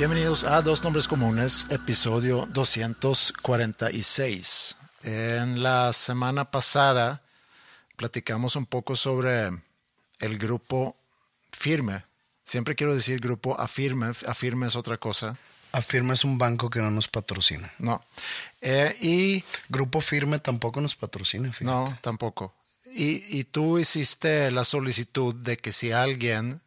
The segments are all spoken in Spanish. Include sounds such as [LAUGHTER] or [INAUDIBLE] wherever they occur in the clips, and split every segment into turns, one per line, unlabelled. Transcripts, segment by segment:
Bienvenidos a Dos Nombres Comunes, episodio 246. En la semana pasada platicamos un poco sobre el grupo Firme. Siempre quiero decir grupo Afirme, Afirme es otra cosa.
Afirma es un banco que no nos patrocina.
No. Eh, y
Grupo Firme tampoco nos patrocina. fíjate.
no, tampoco. Y, y tú hiciste la solicitud de que si alguien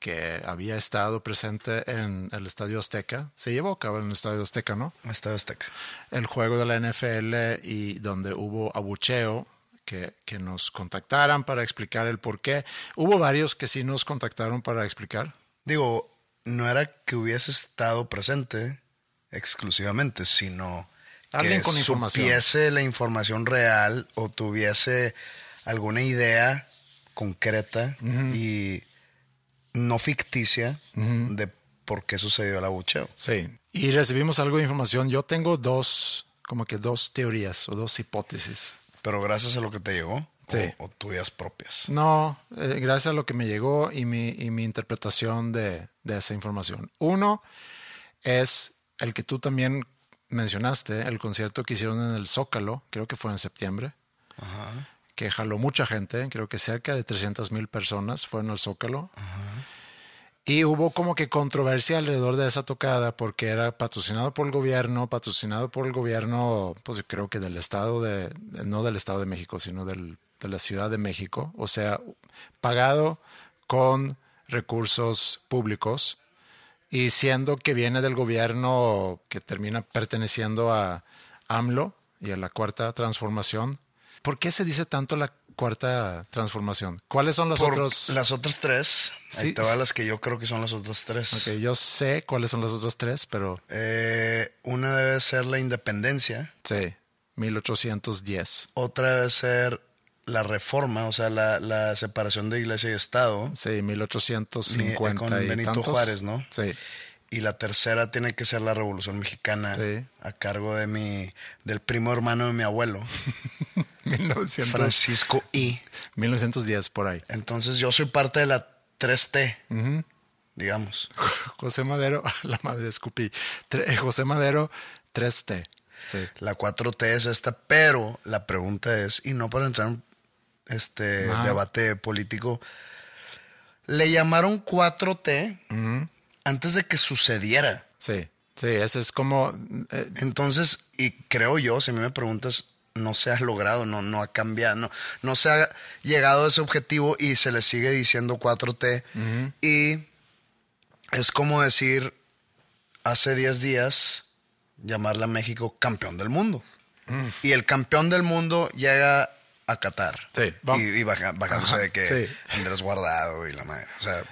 que había estado presente en el Estadio Azteca, se llevó a cabo en el Estadio Azteca, ¿no?
Estadio Azteca.
el juego de la NFL y donde hubo abucheo, que, que nos contactaran para explicar el por qué. Hubo varios que sí nos contactaron para explicar.
Digo, no era que hubiese estado presente exclusivamente, sino
Alguien
que
con información.
supiese la información real o tuviese alguna idea concreta y no ficticia de por qué sucedió el abucheo.
Sí. Y recibimos algo de información. Yo tengo dos, como que dos teorías o dos hipótesis.
Pero gracias a lo que te llegó
Sí.
o, o tuyas propias.
No, eh, gracias a lo que me llegó y mi, y mi interpretación de, de esa información. Uno es el que tú también mencionaste, el concierto que hicieron en el Zócalo, creo que fue en septiembre, que jaló mucha gente, creo que cerca de 300 mil personas fueron al Zócalo. Y hubo como que controversia alrededor de esa tocada porque era patrocinado por el gobierno, patrocinado por el gobierno, pues creo que del estado de, de- no del estado de México, sino del, de la Ciudad de México, o sea, pagado con recursos públicos y siendo que viene del gobierno que termina perteneciendo a AMLO y a la cuarta transformación. ¿Por qué se dice tanto la cuarta transformación? ¿Cuáles son los
Por
otros?
Las otras tres, ahí
Sí,
te van
sí.
las que yo creo que son las otras tres.
Ok, yo sé cuáles son los otros tres, pero
Eh, una debe ser la independencia,
sí, 1810.
otra debe ser la reforma, o sea, la, la separación de iglesia y Estado,
Sí, 1850
Con
y
Benito
tantos.
Juárez, ¿no?
Sí,
y la tercera tiene que ser la revolución mexicana,
Sí.
a cargo de mi, del primo hermano de mi abuelo, [LAUGHS]
1900
Francisco I.
1910 por ahí.
Entonces yo soy parte de la 3T, digamos. [LAUGHS]
José Madero, [LAUGHS] la madre escupí. Tre- José Madero, 3T. Sí.
La 4T es esta, pero la pregunta es, y no para entrar en este debate político, le llamaron 4T antes de que sucediera.
Sí, sí, ese es como. eh,
Entonces, y creo yo, si a mí me preguntas, no se ha logrado, no, no ha cambiado, no, no se ha llegado a ese objetivo y se le sigue diciendo 4T. Y es como decir, hace 10 días, llamarle a México campeón del mundo. Y el campeón del mundo llega a Qatar.
Sí,
Y, y baja- bajándose
Ajá,
de que
sí.
Andrés Guardado y la madre. O sea,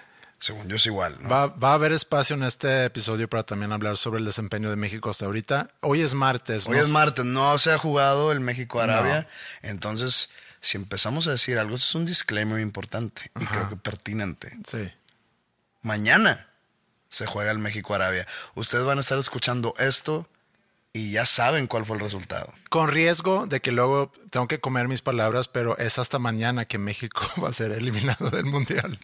según yo es igual. ¿no?
Va, va a haber espacio en este episodio para también hablar sobre el desempeño de México hasta ahorita. Hoy es martes.
Hoy
no
es martes, no se ha jugado el México-Arabia. Entonces, si empezamos a decir algo, eso es un disclaimer importante y creo que pertinente.
Sí.
Mañana se juega el México-Arabia. Ustedes van a estar escuchando esto y ya saben cuál fue el resultado.
Con riesgo de que luego tengo que comer mis palabras, pero es hasta mañana que México [LAUGHS] va a ser eliminado del Mundial.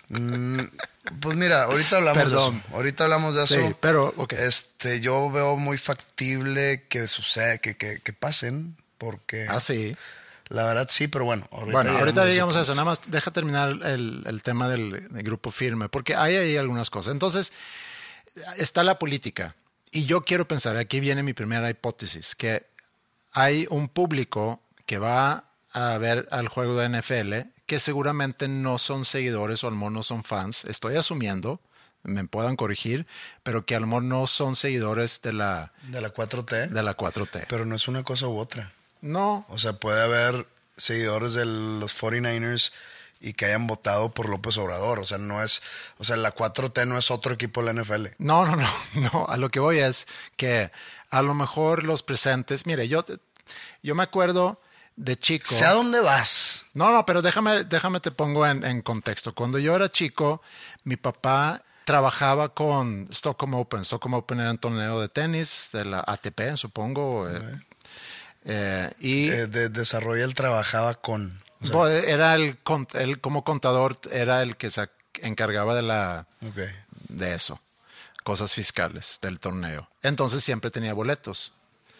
Pues mira, ahorita hablamos
Perdón.
de eso. Ahorita hablamos de eso.
Sí, pero, ok.
Este, yo veo muy factible que suceda, que, que, que pasen, porque
Ah, sí.
la verdad sí, pero bueno. Ahorita
Bueno, ahorita
llegamos a
eso. Nada más deja terminar el, el tema del, del grupo firme, porque hay ahí algunas cosas. Entonces, está la política. Y yo quiero pensar, aquí viene mi primera hipótesis, que hay un público que va a ver al juego de NFL que seguramente no son seguidores o al menos no son fans. Estoy asumiendo, me puedan corregir, pero que a lo mejor no son seguidores de la,
De la 4T.
de la 4T.
Pero no es una cosa u otra.
No,
O sea, puede haber seguidores de los 49ers y que hayan votado por López Obrador. O sea, no es, o sea, la 4T no es otro equipo de la NFL.
No, no, no, [LAUGHS] no. A lo que voy es que a lo mejor los presentes, mire, yo, yo me acuerdo de chico.
Sé a dónde vas.
No, no, pero déjame, déjame te pongo en, en contexto. Cuando yo era chico, mi papá trabajaba con Stockholm Open. Stockholm Open era un torneo de tenis de la ATP, supongo. eh, eh, y
Eh, de, desarrolla él trabajaba con. o sea,
bo- era el, él como contador era el que se encargaba de la de eso, cosas fiscales del torneo. Entonces siempre tenía boletos.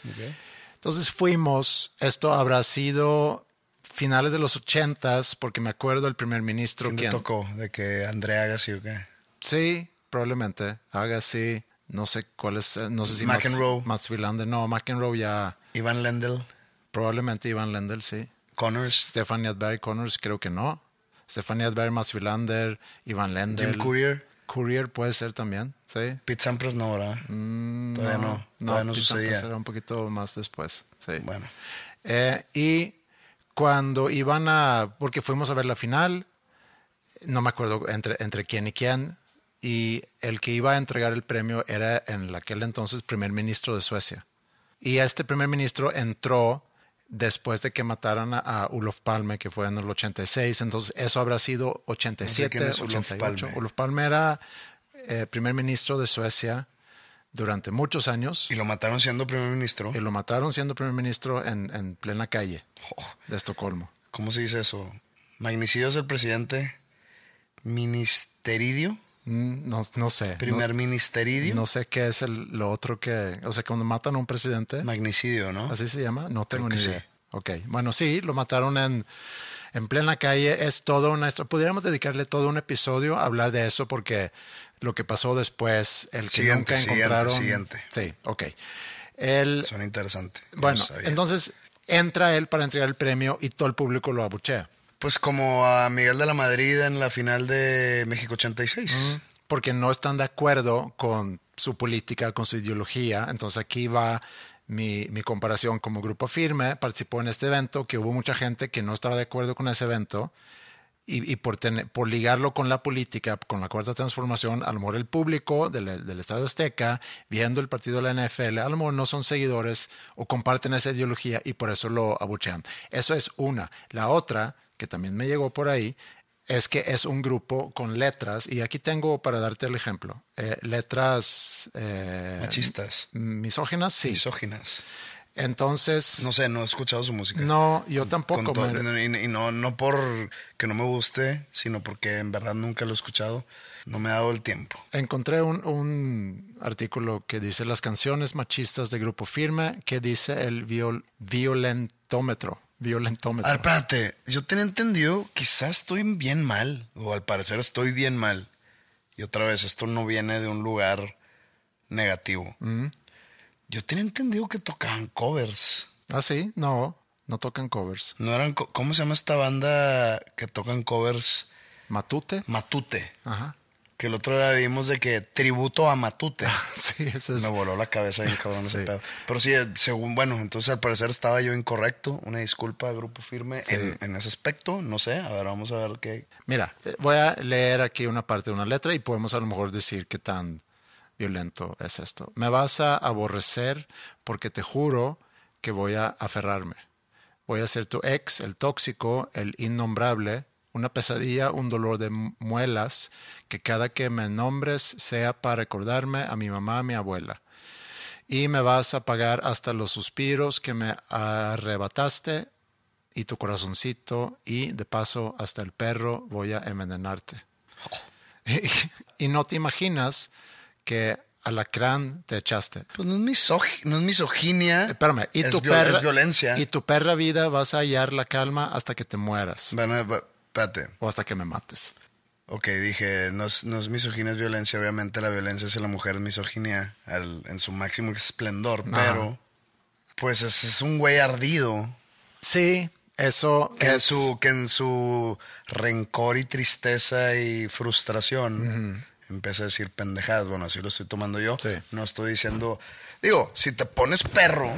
ok.
Entonces fuimos, esto habrá sido finales de los ochentas, porque me acuerdo el primer ministro
¿Quién te
quien...
tocó? De que Andrea Agassi o qué.
Sí, probablemente. Haga así. No sé cuál es, no sé si
McEnroe.
Mats, Mats. No, McEnroe ya,
Iván Lendl,
probablemente Ivan Lendl, sí.
Connors,
Stephanie Adberry Connors, creo que no. Stephanie Adberry, Mats Wilander, Ivan Lendl.
Jim Courier,
Courier puede ser también, sí.
Pete Sampras no, ¿verdad?
Mm,
Todavía no, todavía no sucedía.
Era un poquito más después. Sí.
Bueno.
Eh, y cuando iban a, porque fuimos a ver la final, no me acuerdo entre, entre quién y quién, y el que iba a entregar el premio era en aquel entonces primer ministro de Suecia. Y este primer ministro entró después de que mataron a, a Olof Palme, que fue en el 86, entonces eso habrá sido 87,
quién es Olof
88.
Palme.
Olof Palme era eh, primer ministro de Suecia durante muchos años
Y lo mataron siendo primer ministro.
y lo mataron siendo primer ministro en, en plena calle
Oh,
de Estocolmo.
¿Cómo se dice eso? Magnicidio es el presidente. Ministeridio.
Mm, No, no sé.
Primer
no,
ministeridio.
no sé qué es el, lo otro que... O sea, cuando matan a un presidente,
Magnicidio, ¿no?
así se llama, no tengo
Creo
ni idea.
sí.
Ok, bueno, sí, lo mataron en, en plena calle. Es todo una... Podríamos dedicarle todo un episodio a hablar de eso porque lo que pasó después, el que
Siguiente,
nunca
siguiente,
encontraron...
siguiente.
Sí, ok. El,
Suena interesante. No
bueno, entonces entra él para entregar el premio y todo el público lo abuchea.
Pues como a Miguel de la Madrid en la final de México 86.
porque no están de acuerdo con su política, con su ideología. Entonces aquí va mi, comparación como grupo firme. Participó en este evento, que hubo mucha gente que no estaba de acuerdo con ese evento. Y, por, ligarlo con la política, con la cuarta transformación, a lo el público del, del Estadio Azteca, viendo el partido de la NFL, a lo no son seguidores o comparten esa ideología y por eso lo abuchean. Eso es una. La otra, que también me llegó por ahí, es que es un grupo con letras, y aquí tengo para darte el ejemplo, eh, letras eh,
Machistas.
misóginas, sí.
Misóginas.
Entonces,
No sé, no he escuchado su música.
no, yo tampoco.
todo-
me-
y, y no, no por que no me guste, sino porque en verdad nunca lo he escuchado. No me ha dado el tiempo.
Encontré un, un artículo que dice las canciones machistas de Grupo Firme, que dice el viol- violentómetro. Violentómetro.
Espérate. Yo tenía entendido, quizás estoy bien mal, o al parecer estoy bien mal. Y otra vez, esto no viene de un lugar negativo. Yo tenía entendido que tocaban covers.
ah, sí, no, no tocan covers.
No eran, co- ¿cómo se llama esta banda que tocan covers?
Matute.
Matute.
Ajá.
Que el otro día vimos de que tributo a Matute. [LAUGHS]
Sí, eso es.
Me voló la cabeza bien cabrón ese
Sí.
pedo. Pero sí, eh, según, bueno, entonces al parecer estaba yo incorrecto. Una disculpa, Grupo Firme, en, en ese aspecto. No sé, a ver, vamos a ver qué.
Mira, eh, voy a leer aquí una parte de una letra y podemos a lo mejor decir qué tan violento es esto. Me vas a aborrecer porque te juro que voy a aferrarme. Voy a ser tu ex, el tóxico, el innombrable, una pesadilla, un dolor de mu- muelas, que cada que me nombres sea para recordarme a mi mamá, a mi abuela. Y me vas a pagar hasta los suspiros que me arrebataste y tu corazoncito y de paso hasta el perro voy a envenenarte. Y, [LAUGHS] y no te imaginas que alacrán te echaste.
Pues no es, misog- no es misoginia.
Espérame, y
es,
tu perra
es violencia.
Y tu perra vida vas a hallar la calma hasta que te mueras
Bueno, espérate.
o hasta que me mates.
Ok, dije, no es, no es misoginia, es violencia. Obviamente la violencia hacia la mujer es misoginia al- en su máximo esplendor. Pero, pues es, es un güey ardido.
Sí, eso
Que en,
es
su, que en su rencor y tristeza y frustración empieza a decir pendejadas. Bueno, así lo estoy tomando yo.
Sí.
No estoy diciendo. Digo, si te pones perro,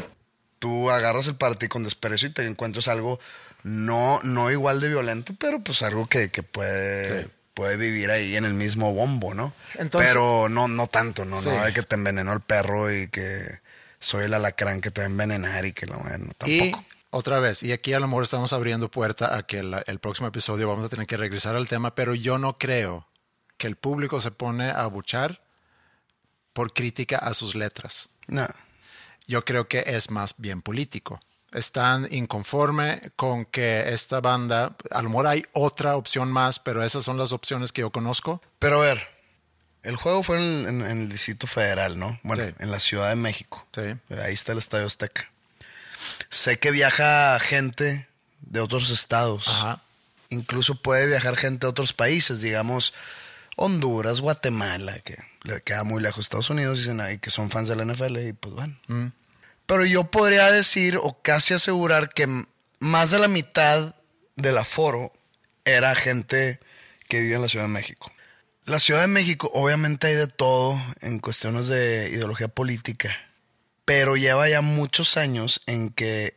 tú agarras el partido con desprecio y te encuentras algo no, no igual de violento, pero pues algo que, que puede.
Sí.
Puede vivir ahí en el mismo bombo, ¿no?
Entonces-
pero no, no tanto, no,
Sí.
no de que te envenenó el perro y que soy el alacrán que te va a envenenar y que la bueno,
Y
tampoco.
otra vez, y aquí a lo mejor estamos abriendo puerta a que la- el próximo episodio vamos a tener que regresar al tema, pero yo no creo que el público se pone a buchar por crítica a sus letras.
No.
Yo creo que es más bien político. Están inconforme con que esta banda, a lo mejor hay otra opción más, pero esas son las opciones que yo conozco.
Pero a ver, el juego fue en, en- en el Distrito Federal, ¿no? Bueno,
Sí.
en la Ciudad de México.
Sí.
Ahí está el Estadio Azteca. Sé que viaja gente de otros estados.
Ajá.
Incluso puede viajar gente de otros países, digamos Honduras, Guatemala, que le queda muy lejos Estados Unidos, dicen ahí que son fans de la NFL y pues bueno. Pero yo podría decir o casi asegurar que más de la mitad del aforo era gente que vive en la Ciudad de México. La Ciudad de México obviamente hay de todo en cuestiones de ideología política, pero lleva ya muchos años en que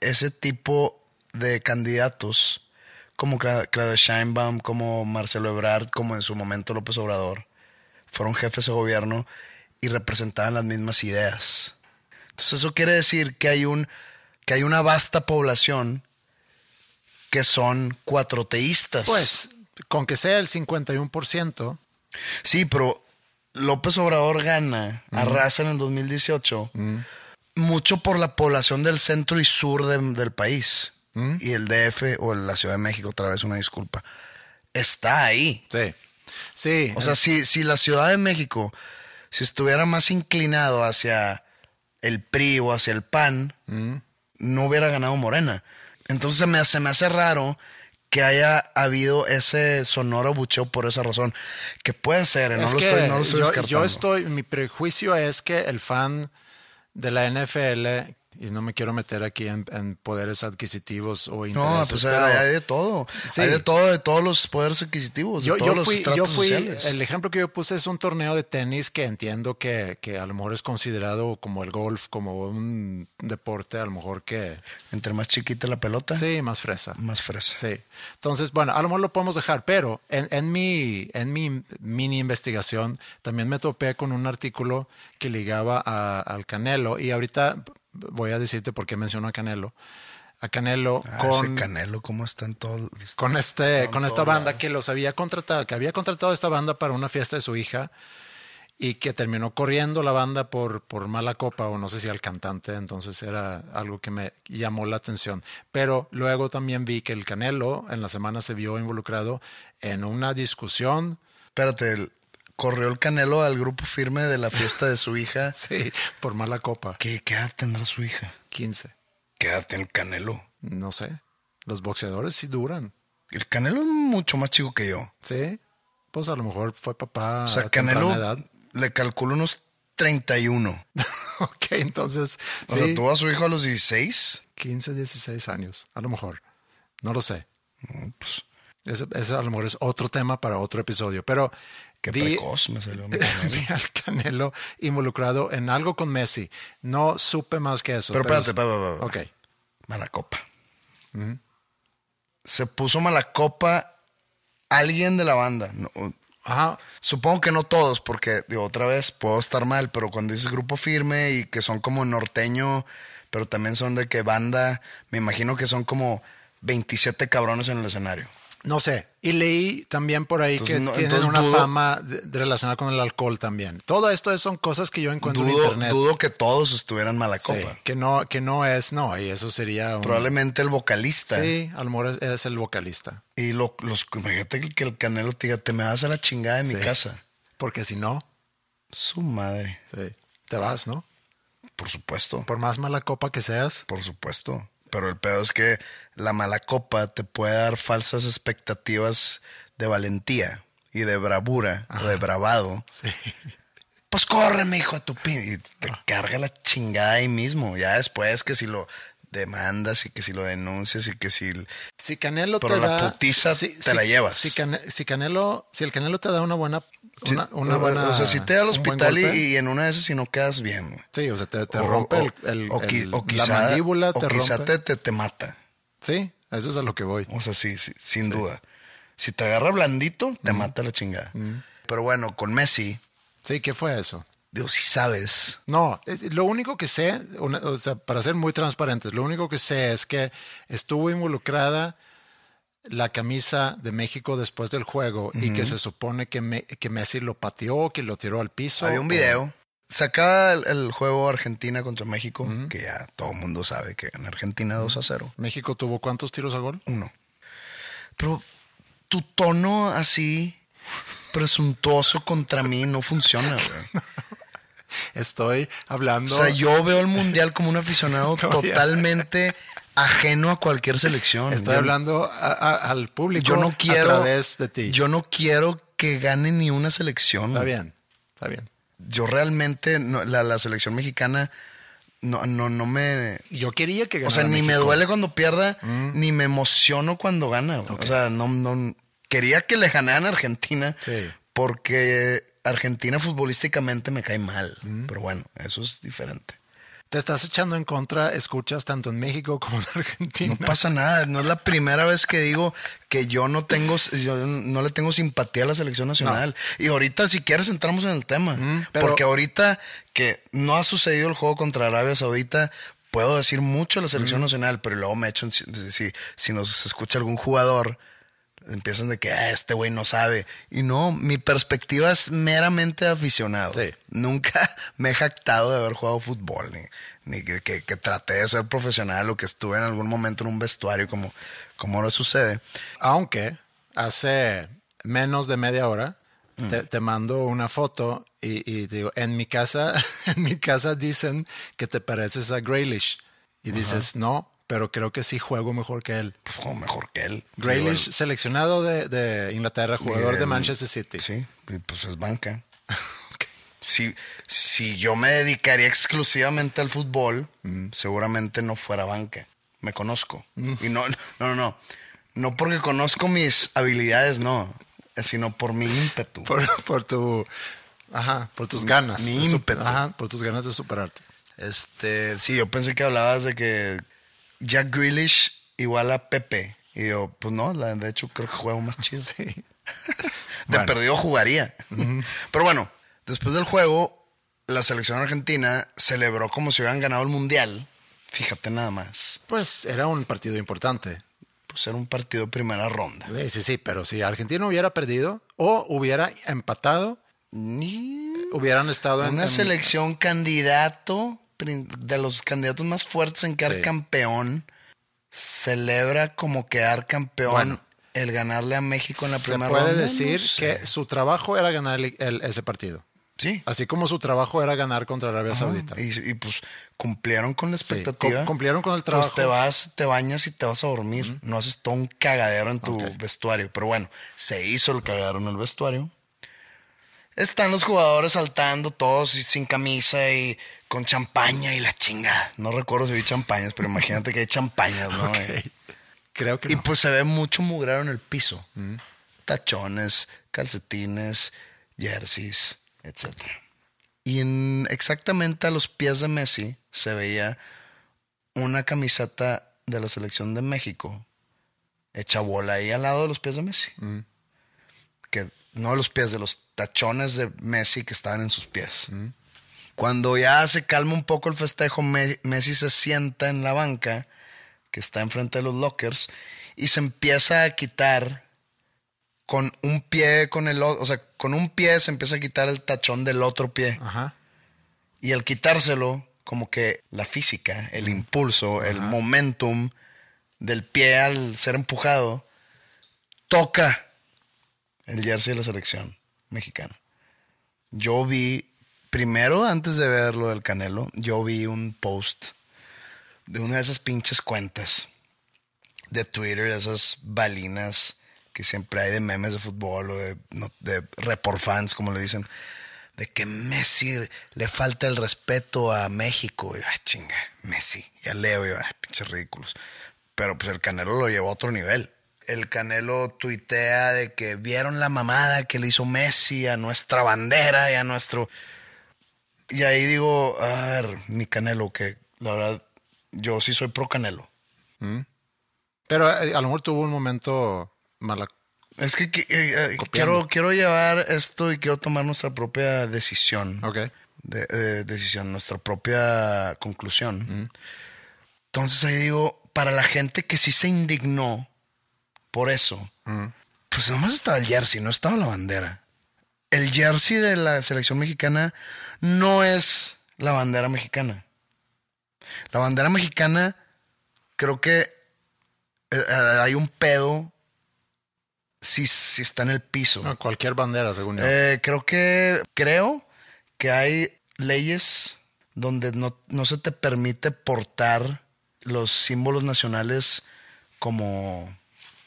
ese tipo de candidatos, como Cla- Claudia Sheinbaum, como Marcelo Ebrard, como en su momento López Obrador, fueron jefes de gobierno y representaban las mismas ideas. Entonces eso quiere decir que hay un que hay una vasta población que son cuatroteístas.
Pues, con que sea el 51%,
Sí, pero López Obrador gana, arrasa en el 2018, mucho por la población del centro y sur de- del país. Y el DF o la Ciudad de México, otra vez una disculpa, está ahí.
sí. Sí.
O sea, si, si la Ciudad de México, si estuviera más inclinado hacia el PRI o hacia el PAN, no hubiera ganado Morena. Entonces se me, se me hace raro que haya habido ese sonoro bucheo por esa razón. Que puede ser, ¿eh? no,
Es
lo
que
estoy, no lo estoy
yo,
descartando.
yo estoy, mi prejuicio es que el fan de la NFL, y no me quiero meter aquí en, en poderes adquisitivos o
No,
intereses,
pues
pero
hay, hay de todo.
Sí.
Hay de todo, de todos los poderes adquisitivos, de
yo,
todos
yo
los
fui,
estratos
yo fui
sociales.
el ejemplo que yo puse es un torneo de tenis que entiendo que, que a lo mejor es considerado como el golf, como un deporte a lo mejor que
Entre más chiquita la pelota,
sí, más fresa.
más fresa.
Sí. Entonces, bueno, a lo mejor lo podemos dejar, pero en, en mi, en mi mini investigación también me topé con un artículo que ligaba a- al Canelo y ahorita voy a decirte por qué menciono a Canelo. A Canelo
Ah,
con,
ese Canelo, ¿cómo está en todo?
con, este, con esta banda
lado.
que los había contratado, que había contratado esta banda para una fiesta de su hija y que terminó corriendo la banda por, por mala copa o no sé si al cantante, entonces era algo que me llamó la atención. Pero luego también vi que el Canelo en la semana se vio involucrado en una discusión,
Espérate, corrió el Canelo al grupo firme de la fiesta de su hija. [LAUGHS]
sí, por mala copa,
¿Qué, qué edad tendrá su hija?
15,
¿Qué edad tiene el Canelo?
no sé. Los boxeadores sí duran,
El Canelo es mucho más chico que yo.
¿sí? Pues a lo mejor fue papá
o sea,
a
Canelo
edad.
le calculo unos 31. [LAUGHS]
ok, entonces,
O
sí.
sea, tuvo a su hijo a los 16.
15, 16 años, a lo mejor. No lo sé.
No, pues,
Ese, a lo mejor es otro tema para otro episodio. Pero
Qué
vi,
precoz me salió mi [LAUGHS]
vi al Canelo involucrado en algo con Messi. No supe más que eso.
Pero espérate,
es-
espérate, espérate.
Ok.
Mala copa. Se puso mala copa alguien de la banda. No,
Ajá.
supongo que no todos, porque digo, otra vez puedo estar mal, pero cuando dices grupo firme y que son como norteño, pero también son de que banda, me imagino que son como 27 cabrones en el escenario.
No sé. Y leí también por ahí
Entonces,
que
no-
tienen una
dudo-
fama de- de relacionada con el alcohol también. Todo esto son cosas que yo encuentro en
Dudo,
internet.
dudo que todos estuvieran mala
Sí,
copa.
que no, que no es, no, y eso sería un-
Probablemente el vocalista.
Sí, a lo mejor es- eres el vocalista.
Y lo, los, imagínate que el canelo te diga, te me vas a la chingada de mi
Sí.
casa.
Porque si no,
Su madre.
sí, te vas, ¿no?
Por supuesto.
Por más mala copa que seas.
Por supuesto. Pero el pedo es que la mala copa te puede dar falsas expectativas de valentía y de bravura o de bravado.
Sí.
Pues córreme, hijo de tu pin. Y te carga la chingada ahí mismo. Ya después que si lo demandas y que si lo denuncias y que si...
Si Canelo
Pero
te
la
da.
putiza te la llevas.
Si, Cane- si Canelo, si el Canelo te da una buena. Una,
o-
buena
o sea, si te da al hospital y, en una de esas si no quedas bien. güey.
Sí, o sea, te, te
O-
rompe
o-
el, el-
o qui-
el-
o quizá,
la mandíbula,
o
te
quizá
rompe.
te, te, mata.
Sí, eso es a lo que voy.
O sea, sí, sí, sin duda. Si te agarra blandito, te mata la chingada. Pero bueno, con Messi,
Sí, ¿qué fue eso?
Digo, si sabes.
No, lo único que sé, o sea, para ser muy transparentes, lo único que sé es que estuvo involucrada la camisa de México después del juego y que se supone que, Me- que Messi lo pateó, que lo tiró al piso.
Había un video. Se acaba el, el juego Argentina contra México, que ya todo el mundo sabe que en Argentina 2 a 0.
México tuvo cuántos tiros a gol?
Uno. Pero tu tono así presuntuoso contra mí no funciona, güey. [LAUGHS]
Estoy hablando.
O sea, yo veo el mundial como un aficionado [LAUGHS]
Estoy-
totalmente ajeno a cualquier selección.
Estoy
Yo-
hablando a- a- al público
Yo no quiero.
a través de ti.
Yo no quiero que gane ni una selección.
Está bien, está bien.
Yo realmente, no- la, la selección mexicana, no, no, no me.
Yo quería que
O sea,
ganara
ni me duele cuando pierda,
Mm.
ni me emociono cuando gana. O sea, no, no. Quería que le ganaran a Argentina.
Sí.
Porque Argentina futbolísticamente me cae mal.
Mm.
Pero bueno, eso es diferente.
Te estás echando en contra, escuchas tanto en México [LAUGHS] como en Argentina.
No pasa nada, no es la primera vez que digo que yo no tengo, yo no le tengo simpatía a la selección nacional. Y ahorita si quieres entramos en el tema,
Mm, pero-
porque ahorita que no ha sucedido el juego contra Arabia Saudita, puedo decir mucho de la
Mm.
selección nacional, pero luego me echo, si, si nos escucha algún jugador, empiezan de que "Ah, este güey no sabe. Y no, mi perspectiva es meramente aficionado.
Sí.
Nunca [LAUGHS] me he jactado de haber jugado fútbol, ni, ni que, que- que traté de ser profesional o que estuve en algún momento en un vestuario como, como ahora sucede.
Aunque hace menos de media hora
Mm.
te, te mando una foto y, y digo, en mi casa, [LAUGHS] en mi casa dicen que te pareces a Graylish. Y dices, no, pero creo que sí juego mejor que él.
Como mejor que él.
Graylish,
Digo,
seleccionado de, de Inglaterra, jugador de Manchester City.
Sí, pues es banca. [LAUGHS] Si, si yo me dedicaría exclusivamente al fútbol,
Mm.
seguramente no fuera banca. Me conozco. Y no, no, no, no. No porque conozco mis habilidades, no. Sino por mi ímpetu.
Por, por tu, ajá, por tus ganas.
mi ímpetu.
Ajá, por tus ganas de superarte.
Este, sí, yo pensé que hablabas de que Jack Grealish igual a Pepe. Y yo, pues no, la- de hecho creo que juego más chido. [LAUGHS]
Sí. [LAUGHS]
De
Bueno.
perdido jugaría. Pero bueno, después del juego, la selección argentina celebró como si hubieran ganado el mundial. Fíjate nada más.
Pues era un partido importante.
Pues era un partido primera ronda.
Sí, sí, sí, pero si Argentina hubiera perdido o hubiera empatado,
Ni
hubieran estado en
una
en-
selección candidato, de los candidatos más fuertes en quedar
Sí.
campeón, celebra como quedar campeón
Bueno.
el ganarle a México en la
Se
primera
puede
ronda.
decir
No sé.
que su trabajo era ganar el- el- ese partido.
sí.
Así como su trabajo era ganar contra Arabia
Ajá,
Saudita.
Y, y, pues cumplieron con la expectativa.
cum- cumplieron con el trabajo.
Pues te vas, te bañas y te vas a dormir. No haces todo un cagadero en tu vestuario. Pero bueno, se hizo el cagadero en el vestuario. Están los jugadores saltando todos y sin camisa y con champaña y la chinga. No recuerdo si vi champañas, pero imagínate que hay champañas, ¿no? [LAUGHS]
Ok. Creo que
Y
no.
pues se ve mucho mugrero en el piso. Tachones, calcetines, jerseys, etc. Y en, exactamente a los pies de Messi se veía una camiseta de la selección de México hecha bola ahí al lado de los pies de Messi. Que no de los pies, de los tachones de Messi que estaban en sus pies. Cuando ya se calma un poco el festejo, Me- Messi se sienta en la banca que está enfrente de los lockers y se empieza a quitar con un pie con el o sea, con un pie se empieza a quitar el tachón del otro pie.
Ajá.
Y al quitárselo, como que la física, el impulso, el momentum del pie al ser empujado, toca el jersey de la selección mexicana. Yo vi, primero antes de ver lo del Canelo, yo vi un post de una de esas pinches cuentas de Twitter, de esas balinas que siempre hay de memes de fútbol o de, no- report fans, como le dicen, de que Messi le falta el respeto a México. Y yo, ay, chinga, Messi. Ya leo, y yo, ay, pinches ridículos. Pero pues el Canelo lo llevó a otro nivel. El Canelo tuitea de que vieron la mamada que le hizo Messi a nuestra bandera y a nuestro... Y ahí digo, a ver, mi Canelo, que la verdad, yo sí soy pro Canelo.
Pero eh, a lo mejor tuvo un momento mala.
Es que, eh, eh, quiero, quiero llevar esto y quiero tomar nuestra propia decisión.
Ok.
de- de- decisión, nuestra propia conclusión. Entonces ahí digo, para la gente que sí se indignó por eso, pues nomás estaba el jersey, no estaba la bandera. El jersey de la selección mexicana no es la bandera mexicana. La bandera mexicana, creo que eh, eh, hay un pedo si, si está en el piso.
No, cualquier bandera, según yo.
Eh, creo que creo que hay leyes donde no, no se te permite portar los símbolos nacionales como,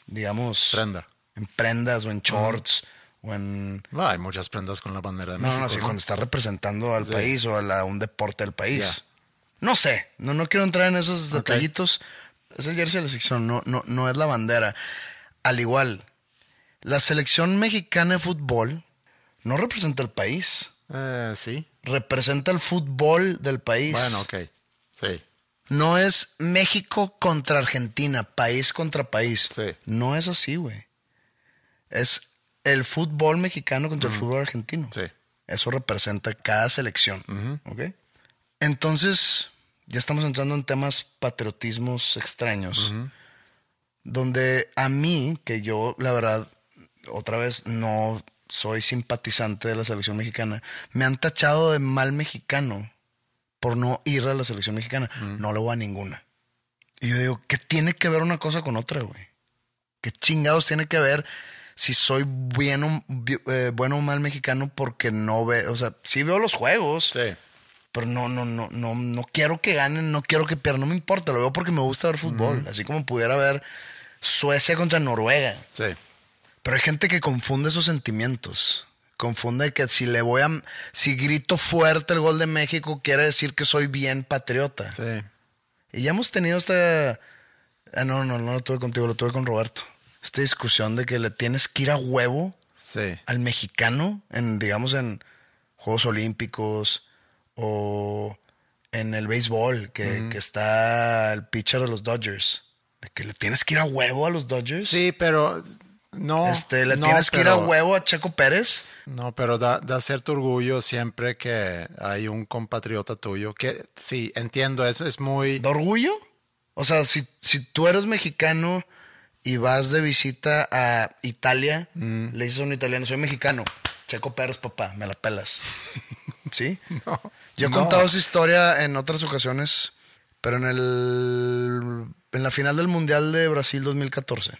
digamos,
Prenda.
en prendas o en shorts o en...
No, hay muchas prendas con la bandera de
No,
México.
no, sí, cuando estás representando al
Sí.
país o a la- un deporte del país. No sé, no, no quiero entrar en esos detallitos. Es el jersey de la sección, no, no, no es la bandera. Al igual, la selección mexicana de fútbol no representa el país,
Eh, sí.
representa el fútbol del país.
Bueno, ok. Sí.
No es México contra Argentina, país contra país.
Sí.
No es así, güey. Es el fútbol mexicano contra el fútbol argentino.
Sí.
Eso representa cada selección. ¿Ok? Entonces, ya estamos entrando en temas patriotismos extraños. Donde a mí, que yo, la verdad, otra vez no soy simpatizante de la selección mexicana, me han tachado de mal mexicano por no ir a la selección mexicana. No le voy a ninguna. Y yo digo, ¿qué tiene que ver una cosa con otra, güey? ¿Qué chingados tiene que ver si soy bueno, eh, bueno o mal mexicano porque no ve, o sea, sí veo los juegos,
Sí.
pero no, no, no, no, no quiero que ganen, no quiero que pierdan, no me importa, lo veo porque me gusta ver fútbol, así como pudiera ver Suecia contra Noruega.
Sí.
Pero hay gente que confunde esos sentimientos. Confunde que si le voy a. Si grito fuerte el gol de México, quiere decir que soy bien patriota.
Sí.
Y ya hemos tenido esta. Ah, no, no, no lo tuve contigo, lo tuve con Roberto. Esta discusión de que le tienes que ir a huevo
Sí.
al mexicano en, digamos, en Juegos Olímpicos o en el béisbol, que, que está el pitcher de los Dodgers. De que le tienes que ir a huevo a los Dodgers.
Sí, pero no.
Este, le
no,
tienes que ir a huevo a Checo Pérez.
No, pero da, da cierto orgullo siempre que hay un compatriota tuyo que sí, entiendo, eso es muy...
¿De orgullo? O sea, si, si tú eres mexicano y vas de visita a Italia,
Mm.
le dices a un italiano, soy mexicano. Checo Pérez, papá, me la pelas. [LAUGHS] ¿Sí?
No,
Yo he
no.
contado esa historia en otras ocasiones, pero en el en la final del Mundial de Brasil 2014,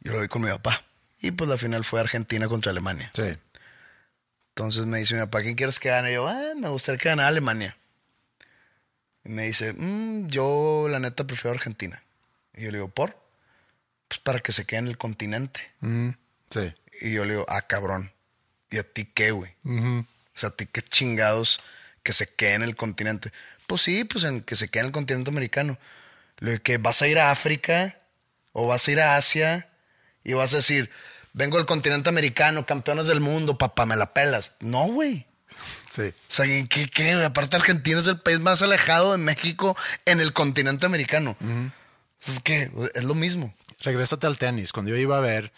yo lo vi con mi papá. Y pues la final fue Argentina contra Alemania.
Sí.
Entonces me dice mi papá, ¿quién quieres que gane? Y yo, ah, me gustaría que ganara Alemania. Y me dice, "Mm, yo la neta prefiero Argentina. Y yo le digo, ¿por? Pues para que se quede en el continente.
Mm, sí.
Y yo le digo, ah, cabrón. ¿Y a ti qué, güey? O sea, ¿a ti qué chingados que se quede en el continente? Pues sí, pues en que se quede en el continente americano. Le digo, que vas a ir a África O vas a ir a Asia y vas a decir, vengo del continente americano, campeones del mundo, papá, me la pelas. No, güey. [LAUGHS]
Sí.
O sea, ¿qué, qué? Aparte, Argentina es el país más alejado de México en el continente americano. Es que es lo mismo.
Regrésate al tenis. Cuando yo iba a ver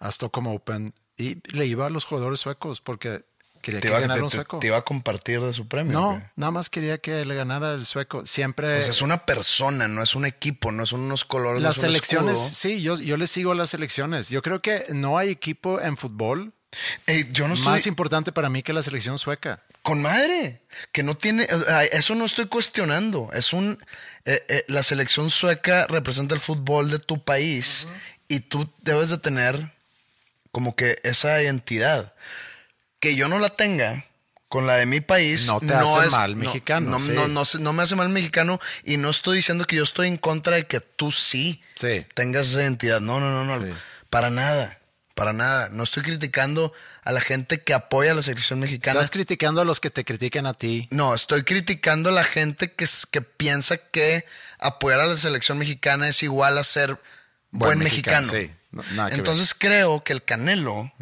a Stockholm Open y le iba a los jugadores suecos porque quería
Te
que
iba,
ganara un sueco.
te iba a compartir de su premio.
no,
güey.
nada más quería que le ganara el sueco. Siempre.
Pues es una persona, no es un equipo, no son unos colores. no
las
un
selecciones, sí, yo, yo le sigo a las selecciones. Yo creo que no hay equipo en fútbol
Ey, yo no estoy
más importante para mí que la selección sueca.
con madre, que no tiene, eso no estoy cuestionando. Es un, eh, eh, la selección sueca representa el fútbol de tu país y tú debes de tener como que esa identidad. Que yo no la tenga con la de mi país.
No te hace
es-
mal
no-
mexicano,
No,
sí.
no, no, se- no me hace mal mexicano y no estoy diciendo que yo estoy en contra de que tú sí,
Sí.
tengas esa identidad. No, no, no, no.
Sí.
Para nada. Para nada. No estoy criticando a la gente que apoya a la selección mexicana.
Estás criticando a los que te critican a ti.
No, estoy criticando a la gente que, que piensa que apoyar a la selección mexicana es igual a ser buen,
Buen
mexicano.
mexicano, sí. No- nada que ver.
Entonces creo que el Canelo,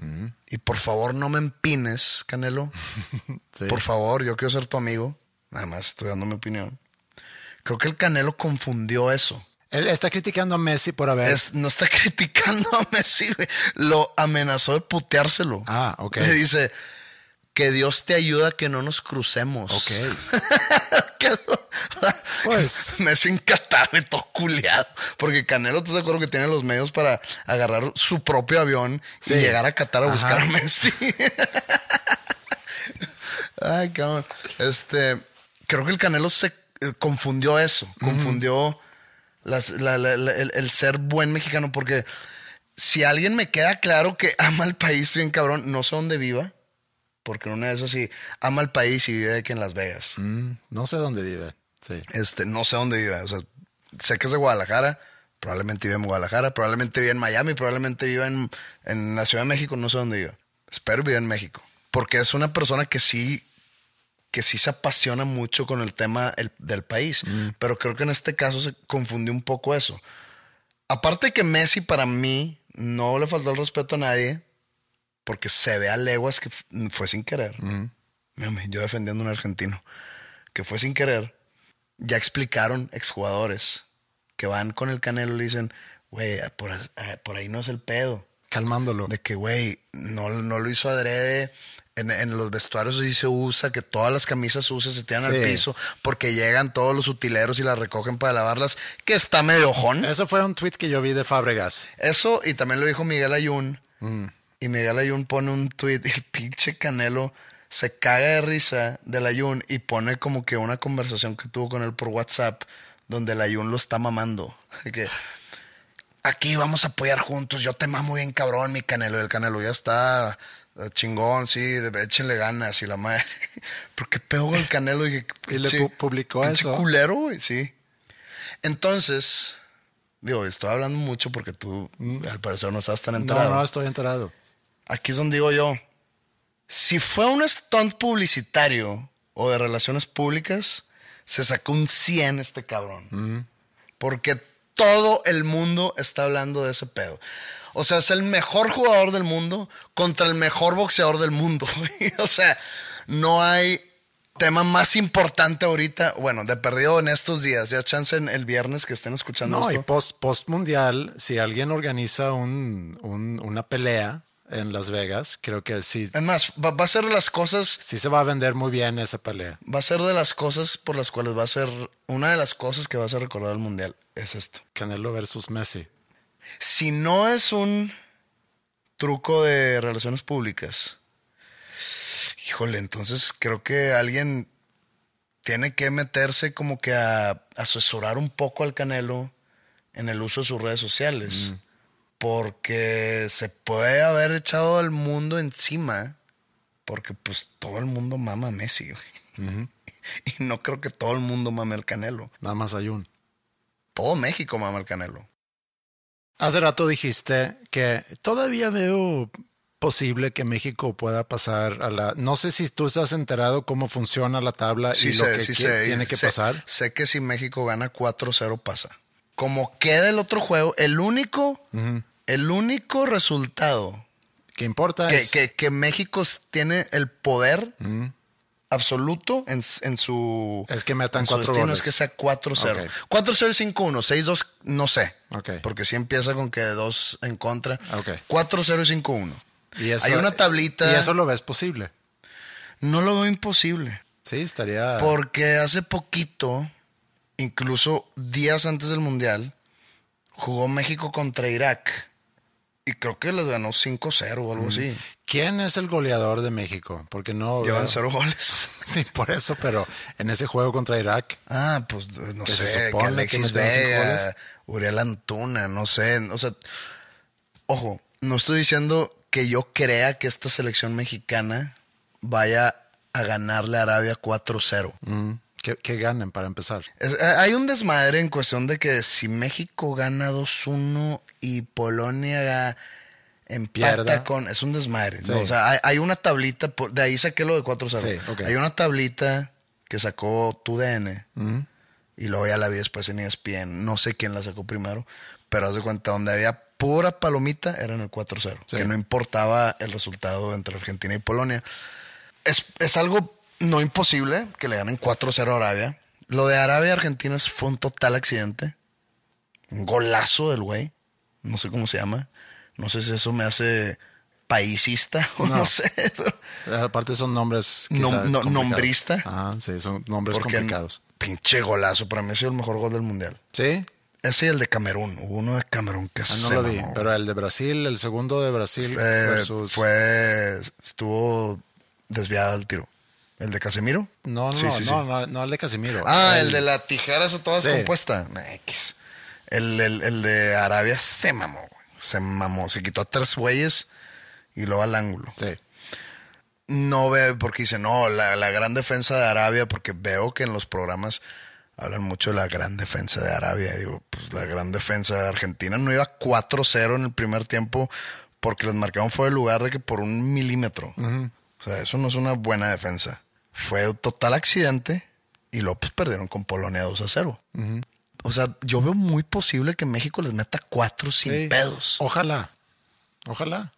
y por favor no me empines, Canelo, [LAUGHS]
Sí.
por favor, yo quiero ser tu amigo, nada más estoy dando mi opinión. Creo que el Canelo confundió eso.
Él está criticando a Messi por haber.
Es- no está [LAUGHS] criticando a Messi, güey. Lo amenazó de puteárselo.
Ah, ok.
Le dice que Dios te ayuda a que no nos crucemos.
Ok. [LAUGHS] [LAUGHS] Pues.
Messi en Qatar, todo culeado. Porque Canelo, ¿te acuerdo que tiene los medios para agarrar su propio avión
Sí.
y llegar a Qatar a
Ajá.
buscar a Messi? Ay, cabrón. Este, creo que el Canelo se eh, confundió eso. Confundió las- la- la- la- el, el ser buen mexicano. Porque si alguien me queda claro que [LAUGHS] ama el país bien cabrón, no sé dónde viva. Porque una vez así, ama el país y vive aquí en Las Vegas.
mm, no sé dónde vive. Sí.
Este, no sé dónde vive. O sea, sé que es de Guadalajara. Probablemente vive en Guadalajara. Probablemente vive en Miami. Probablemente vive en, en la Ciudad de México. No sé dónde vive. Espero vive en México. Porque es una persona que sí, que sí se apasiona mucho con el tema el- del país. Pero creo que en este caso se confundió un poco eso. Aparte que Messi para mí no le faltó el respeto a nadie. Porque se ve a leguas que fue sin querer. Mírame, Yo defendiendo a un argentino. Que fue sin querer ya explicaron exjugadores que van con el Canelo y le dicen, güey, por, ah, por ahí no es el pedo.
Calmándolo.
De que, güey, no, no lo hizo adrede. En, en los vestuarios sí se usa que todas las camisas sucias se tiran al piso porque llegan todos los utileros y las recogen para lavarlas, que está medio ojón.
Eso fue un tweet que yo vi de Fábregas.
Eso, y también lo dijo Miguel Ayun. Y Miguel Ayun pone un tweet y el pinche Canelo se caga de risa del Ayun y pone como que una conversación que tuvo con él por WhatsApp donde el Ayun lo está mamando. Que aquí vamos a apoyar juntos, yo te mamo bien cabrón, mi Canelo. El Canelo ya está chingón, sí, de- échenle ganas y la madre. [LAUGHS] Pedo con el Canelo. Dije,
Y le pu- publicó eso.
culero, güey, sí. Entonces, digo, estoy hablando mucho porque tú al parecer no estás tan enterado.
Mm. No, no, estoy enterado.
Aquí es donde digo yo, si fue un stunt publicitario o de relaciones públicas, se sacó un 100 este cabrón. Porque todo el mundo está hablando de ese pedo. O sea, es el mejor jugador del mundo contra el mejor boxeador del mundo. [LAUGHS] o sea, no hay tema más importante ahorita. Bueno, de perdido en estos días. Ya chance en el viernes que estén escuchando
No, y post, post mundial, si alguien organiza un, un- una pelea en Las Vegas, creo que sí,
Es más, va, va a ser de las cosas
sí se va a vender muy bien esa pelea.
va a ser de las cosas por las cuales va a ser una de las cosas que vas a recordar al mundial es esto.
Canelo versus Messi.
Si no es un truco de relaciones públicas, híjole, entonces creo que alguien tiene que meterse como que a asesorar un poco al Canelo en el uso de sus redes sociales. Porque se puede haber echado al mundo encima. Porque pues todo el mundo mama a Messi. [LAUGHS] Y no creo que todo el mundo mame al Canelo.
Nada más hay un.
Todo México mama al Canelo.
Hace rato dijiste que todavía veo posible que México pueda pasar a la... No sé si tú estás enterado cómo funciona la tabla y lo que tiene que
sé-
pasar.
Sé que si México gana 4-0 pasa. como queda el otro juego, el único, el único resultado
¿Qué importa?
que,
es-
que- que México tiene el poder absoluto en, en su,
Es que metan
en su
cuatro
destino
goles.
es que sea 4-0.
Ok.
4-0 y 5-1, 6-2, no sé.
Ok.
Porque si empieza con que dos en contra.
Ok.
4-0 y 5-1.
y eso-
Hay una tablita.
Y eso lo ves posible.
No lo veo imposible.
Sí, estaría.
Porque hace poquito, incluso días antes del Mundial, jugó México contra Irak. Y creo que les ganó 5-0 o algo así.
¿Quién es el goleador de México? Porque no.
Llevan cero goles. [LAUGHS]
Sí, por eso, pero en ese juego contra Irak.
Ah, pues no
Que se
sé, que
supone que
Alexis
cinco
Vega,
goles.
Uriel Antuna, no sé, o sea, ojo, no estoy diciendo que yo crea que esta selección mexicana vaya a ganarle a Arabia 4-0.
Mm, que, que ganen para empezar.
Es- eh, hay un desmadre en cuestión de que si México gana 2-1 y Polonia empata
Pierda.
con... Es un desmadre.
Sí.
¿no? O sea, hay, hay una tablita, por- de ahí saqué lo de 4-0.
Sí, ok.
Hay una tablita que sacó TUDN y luego ya la vi después en ESPN. No sé quién la sacó primero, pero haz de cuenta, donde había pura palomita era en el 4-0.
Sí.
Que no importaba el resultado entre Argentina y Polonia. Es, es algo no imposible que le ganen 4-0 a Arabia. Lo de Arabia y Argentina fue un total accidente. Un golazo del güey. No sé cómo se llama. No sé si eso me hace paisista o no,
No.
sé. [LAUGHS]
Aparte son nombres.
No- nombrista.
Ajá, sí, son nombres
porque
complicados.
pinche golazo. Para mí ha sido el mejor gol del mundial.
Sí,
Ese y el de Camerún. Hubo uno de Camerún que
Ah, no
se
lo vi. Pero el de Brasil, el segundo de Brasil
Eh,
versus.
fue. Estuvo desviado el tiro. ¿El de Casemiro?
No, no,
Sí,
no,
sí, sí.
no, no, no el de Casimiro.
Ah, el, de la tijera esa toda
Sí.
descompuesta. X. El, el- el de Arabia se mamó, güey. Se mamó. Se quitó a tres güeyes y luego al ángulo.
Sí.
No veo, porque dice, no, la, la gran defensa de Arabia, porque veo que en los programas hablan mucho de la gran defensa de Arabia. Digo, pues la gran defensa de Argentina no iba 4-0 en el primer tiempo porque les marcaron fuera de lugar de que por un milímetro. O sea, eso no es una buena defensa. Fue un total accidente y luego pues perdieron con Polonia 2 a 0. O sea, yo veo muy posible que México les meta cuatro sin
Sí.
pedos.
Ojalá. Ojalá.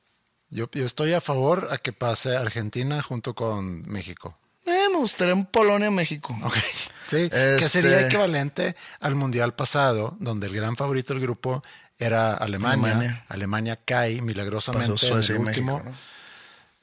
Yo, yo estoy a favor a que pase Argentina junto con México.
Eh, me gustaría un Polonia-México.
Ok. [LAUGHS] Sí, que
Este-
sería equivalente al mundial pasado, donde el gran favorito del grupo era Alemania.
Alemania.
Alemania, cae milagrosamente en el
México,
último.
¿no?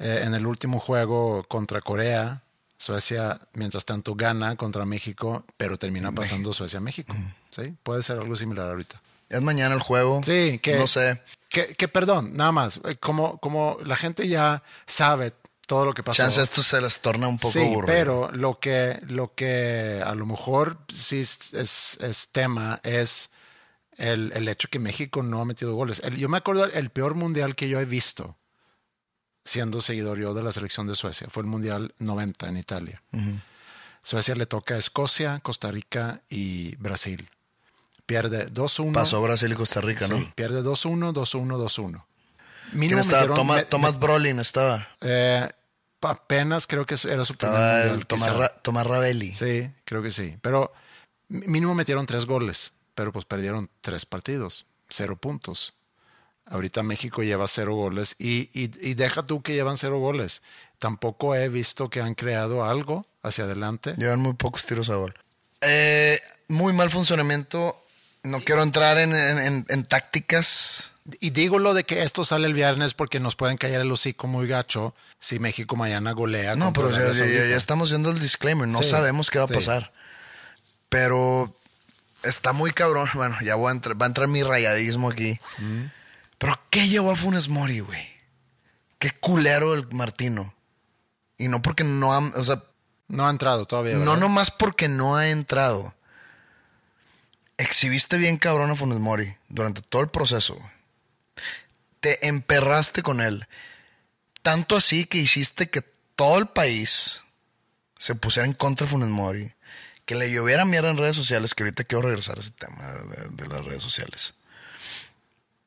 eh, en el último juego contra Corea, Suecia, mientras tanto, gana contra México, pero termina pasando Suecia-México. ¿Sí? Puede ser algo similar ahorita.
Es mañana el juego.
Sí, que.
No sé.
Que, que, perdón, nada más. eh, Como, como la gente ya sabe todo lo que pasó.
Chance esto se les torna un poco
sí, pero lo que, lo que a lo mejor sí es, es- es tema es el, el hecho que México no ha metido goles. El- yo me acuerdo el peor mundial que yo he visto siendo seguidor yo de la selección de Suecia. Fue el mundial 90 en Italia. Suecia le toca a Escocia, Costa Rica y Brasil. Pierde 2-1.
Pasó Brasil y Costa Rica, ¿no?
Sí, pierde 2-1, 2-1, 2-1.
¿Quién estaba?
metieron-
Toma-
me-
Tomás Brolin estaba.
eh, apenas creo que era su primer
Estaba
mundial,
el Tomás. Ra- Tomás Ravelli.
Sí, creo que sí. Pero mínimo metieron tres goles, pero pues perdieron tres partidos, cero puntos. Ahorita México lleva cero goles y, y- y deja tú que llevan cero goles. Tampoco he visto que han creado algo hacia adelante.
Llevan muy pocos tiros a gol. Eh, muy mal funcionamiento. No quiero entrar en, en- en- en tácticas.
Y digo lo de que esto sale el viernes porque nos pueden caer el hocico muy gacho si México mañana golea.
No, pero ya, ya- ya- estamos haciendo el disclaimer. No
Sí,
sabemos qué va a
sí.
pasar. Pero está muy cabrón. Bueno, ya voy a entrar, va a entrar mi rayadismo aquí. Pero ¿qué llevó a Funes Mori, güey? Qué culero el Martino. Y no porque no ha, o sea,
No ha entrado todavía.
no
¿verdad?
nomás porque no ha entrado. Exhibiste bien cabrón a Funes Mori durante todo el proceso. Te emperraste con él. Tanto así que hiciste que todo el país se pusiera en contra de Funes Mori. Que le lloviera mierda en redes sociales, que ahorita quiero regresar a ese tema de, de las redes sociales.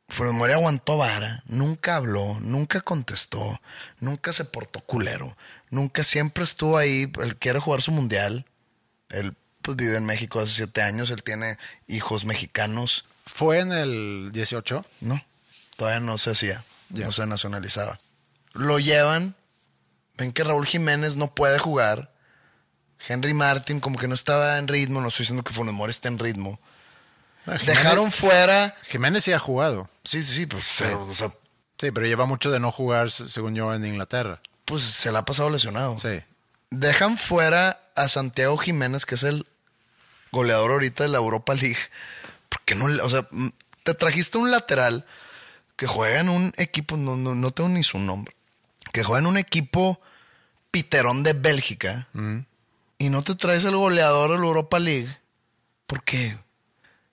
Funes Mori aguantó vara, nunca habló, nunca contestó, nunca se portó culero, nunca siempre estuvo ahí. Él quiere jugar su mundial. Él pues vive en México hace siete años, él tiene hijos mexicanos.
¿Fue en el 18?
No, todavía no se hacía, no se nacionalizaba. Lo llevan, ven que Raúl Jiménez no puede jugar. Henry Martin como que no estaba en ritmo, no estoy diciendo que Funes Mori esté en ritmo.
Jiménez-
Dejaron fuera,
Jiménez sí ha jugado.
sí, sí, sí, pues, pero, o sea,
Sí, pero lleva mucho de no jugar, se- según yo, en Inglaterra.
pues se la ha pasado lesionado.
Sí.
Dejan fuera a Santiago Jiménez, que es el goleador ahorita de la Europa League. Porque no, o sea, mm, te trajiste un lateral que juega en un equipo, no, no, no tengo ni su nombre, que juega en un equipo piterón de Bélgica y no te traes el goleador de la Europa League. ¿Por qué?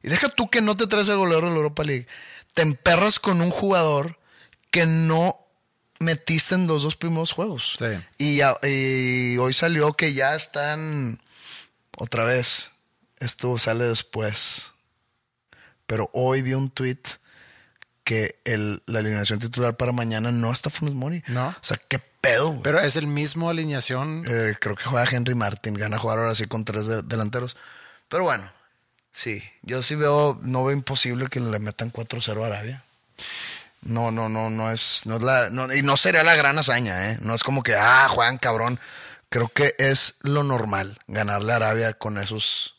Y deja tú que no te traes el goleador de la Europa League. Te emperras con un jugador que no metiste en los dos primeros juegos.
Sí.
Y, ya- y hoy salió que ya están otra vez. Esto sale después. Pero hoy vi un tweet que el, la alineación titular para mañana no está Funes Mori.
No.
O sea, qué pedo. güey?
Pero es el mismo alineación.
Eh, creo que juega Henry Martin. Gana a jugar ahora sí con tres de- delanteros. Pero bueno, sí. Yo sí veo, no veo imposible que le metan 4-0 a Arabia. No, no, no, no es, no es la, no- y no sería la gran hazaña, ¿eh? No es como que, ah, juegan cabrón. Creo que es lo normal ganarle a Arabia con esos.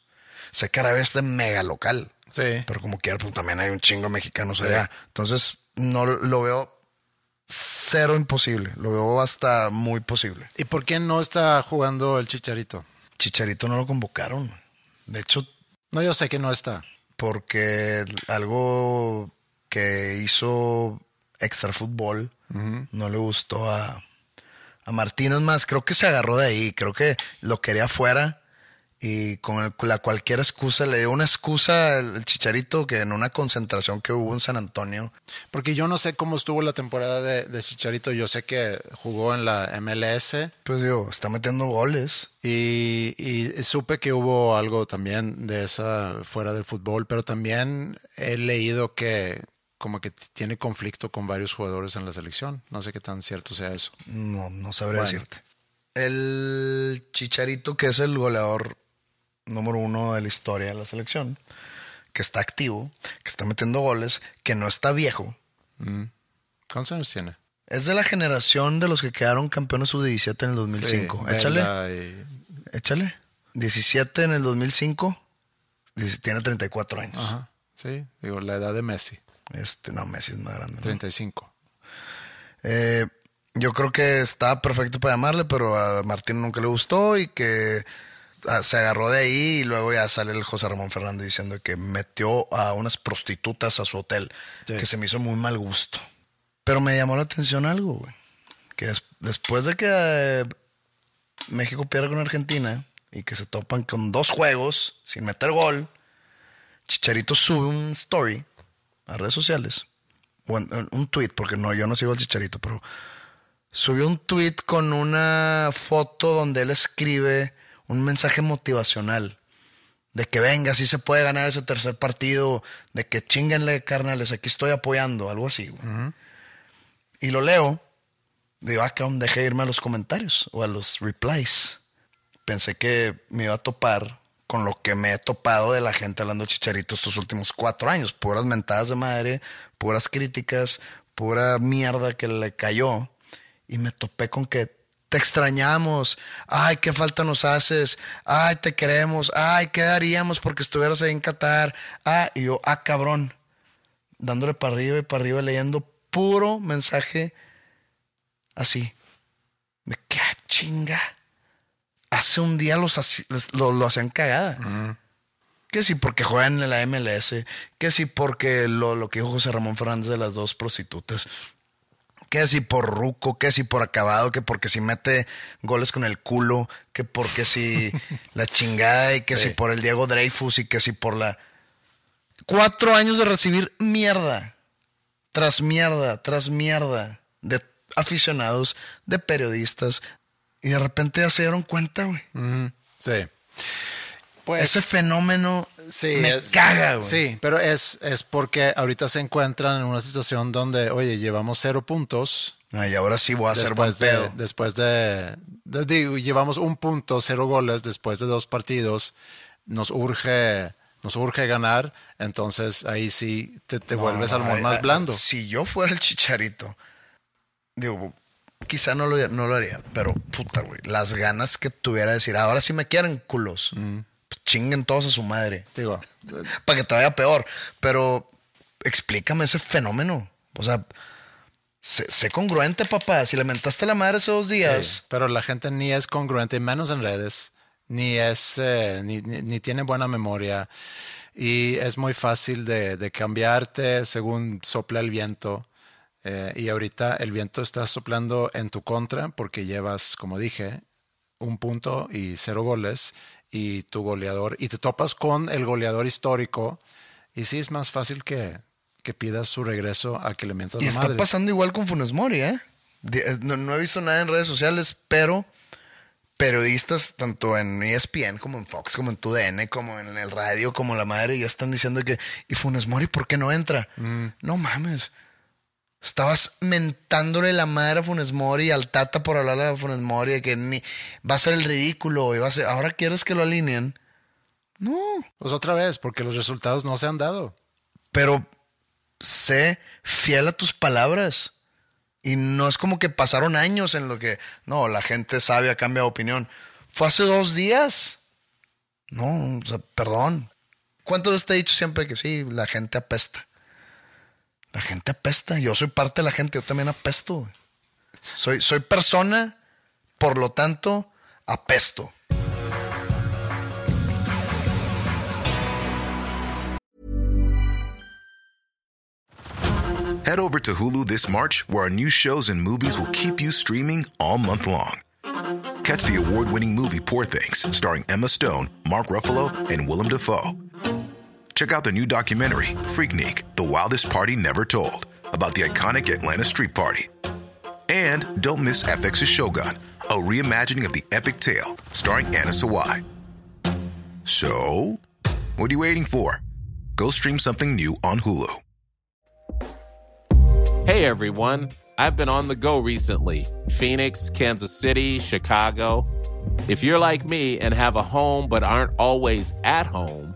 Sé que Arabia es de mega local,
Sí.
pero como quiera, pues también hay un chingo de mexicanos allá. Entonces, no lo veo cero imposible. Lo veo hasta muy posible.
¿Y por qué no está jugando el Chicharito?
Chicharito no lo convocaron. De hecho,
No, yo sé que no está.
porque algo que hizo extra fútbol no le gustó a, a Martín. Es más, creo que se agarró de ahí. Creo que lo quería afuera y con el- la cualquier excusa le dio una excusa al Chicharito que en una concentración que hubo en San Antonio.
Porque yo no sé cómo estuvo la temporada de, de Chicharito. Yo sé que jugó en la MLS
Pues digo, está metiendo goles.
y, y supe que hubo algo también de esa fuera del fútbol, pero también he leído que como que tiene conflicto con varios jugadores en la selección. No sé qué tan cierto sea eso.
No, no sabría
Bueno.
decirte. El Chicharito, que es el goleador número uno de la historia de la selección, que está activo, que está metiendo goles, que no está viejo,
¿Cuántos años tiene?
es de la generación de los que quedaron campeones sub-17 en el 2005.
Sí,
échale,
y-
échale. 17 en el 2005, dice- tiene 34 años.
Ajá. Sí, digo, la edad de Messi,
Este, no, Messi es más grande. ¿no?
35.
Eh, yo creo que estaba perfecto para llamarle, pero a Martín nunca le gustó y que se agarró de ahí y luego ya sale el José Ramón Fernández diciendo que metió a unas prostitutas a su hotel,
Sí.
que se me hizo muy mal gusto. Pero me llamó la atención algo, güey. Que des- después de que eh, México pierde con Argentina y que se topan con dos juegos sin meter gol, Chicharito sube un story a redes sociales, en un tweet, porque no, yo no sigo al Chicharito, pero subió un tweet con una foto donde él escribe un mensaje motivacional de que venga, si se puede ganar ese tercer partido, de que chinguenle, carnales, aquí estoy apoyando, algo así. güey. Y lo leo, digo, ah, cabrón, dejé irme a los comentarios o a los replies. Pensé que me iba a topar con lo que me he topado de la gente hablando de Chicharito estos últimos cuatro años. Puras mentadas de madre, puras críticas, pura mierda que le cayó. Y me topé con que te extrañamos. Ay, qué falta nos haces. Ay, te queremos. Ay, ¿qué daríamos porque estuvieras ahí en Qatar? Ah, y yo, ah, cabrón. Dándole para arriba y para arriba, leyendo puro mensaje así. De que ah, chinga. Hace un día los lo, lo hacían cagada. Que si porque juegan en la MLS, que si porque lo, lo que dijo José Ramón Fernández de las dos prostitutas, que si por Ruco, que si por acabado, que porque si mete goles con el culo, que porque si [LAUGHS] la chingada y que
Sí.
si por el Diego Dreyfus y que si por la... Cuatro años de recibir mierda, tras mierda, tras mierda, de aficionados, de periodistas, y de repente ya se dieron cuenta, güey.
Sí. Pues,
Ese fenómeno
sí,
me
es-
caga, güey.
Sí, pero es, es porque ahorita se encuentran en una situación donde, oye, llevamos cero puntos.
Ay, ahora sí voy a hacer buen
después de,
pedo.
después de, llevamos un punto, cero goles después de dos partidos. nos urge, nos urge ganar, entonces ahí sí te, te vuelves al
no,
más
eh,
blando.
Si yo fuera el chicharito, digo, quizá no lo, no lo haría, pero puta, güey, las ganas que tuviera de decir, ahora sí me quieren culos, pues chinguen todos a su madre,
Digo,
para que te vaya peor. Pero explícame ese fenómeno. O sea, sé, sé congruente, papá. Si le mentaste la madre esos dos días,
Sí, pero la gente ni es congruente, menos en redes, ni es, eh, ni, ni- ni tiene buena memoria. Y es muy fácil de, de cambiarte según sopla el viento. Eh, y ahorita el viento está soplando en tu contra porque llevas, como dije, un punto y cero goles y tu goleador, y te topas con el goleador histórico. Y sí es más fácil que, que pidas su regreso a que le mientas
Y
la
está pasando igual con Funes Mori, ¿eh? Eh, No, no he visto nada en redes sociales, pero periodistas, tanto en ESPN como en Fox, como en TUDN, como en el radio, como la madre, ya están diciendo que, ¿y Funes Mori por qué no entra? No mames. Estabas mentándole la madre a Funes Mori, al Tata por hablarle a Funes Mori, de que ni, va a ser el ridículo, y va a ser, ahora quieres que lo alineen. No,
Pues otra vez, porque los resultados no se han dado.
pero sé fiel a tus palabras. Y no es como que pasaron años en lo que, no, la gente sabia cambia de opinión. Fue hace dos días. No, o sea, perdón. ¿Cuántas veces te he dicho siempre que sí, la gente apesta? La gente apesta. Yo soy parte de la gente, yo también apesto. Soy, soy persona, por lo tanto, apesto.
Head over to Hulu this March, where our new shows and movies will keep you streaming all month long. Catch the award winning movie Poor Things, starring Emma Stone, Mark Ruffalo, and Willem Dafoe. Check out the new documentary, Freaknik The Wildest Party Never Told, about the iconic Atlanta Street Party. And don't miss FX's Shogun, a reimagining of the epic tale, starring Anna Sawai. So, what are you waiting for? Go stream something new on Hulu.
Hey everyone, I've been on the go recently Phoenix, Kansas City, Chicago. If you're like me and have a home but aren't always at home,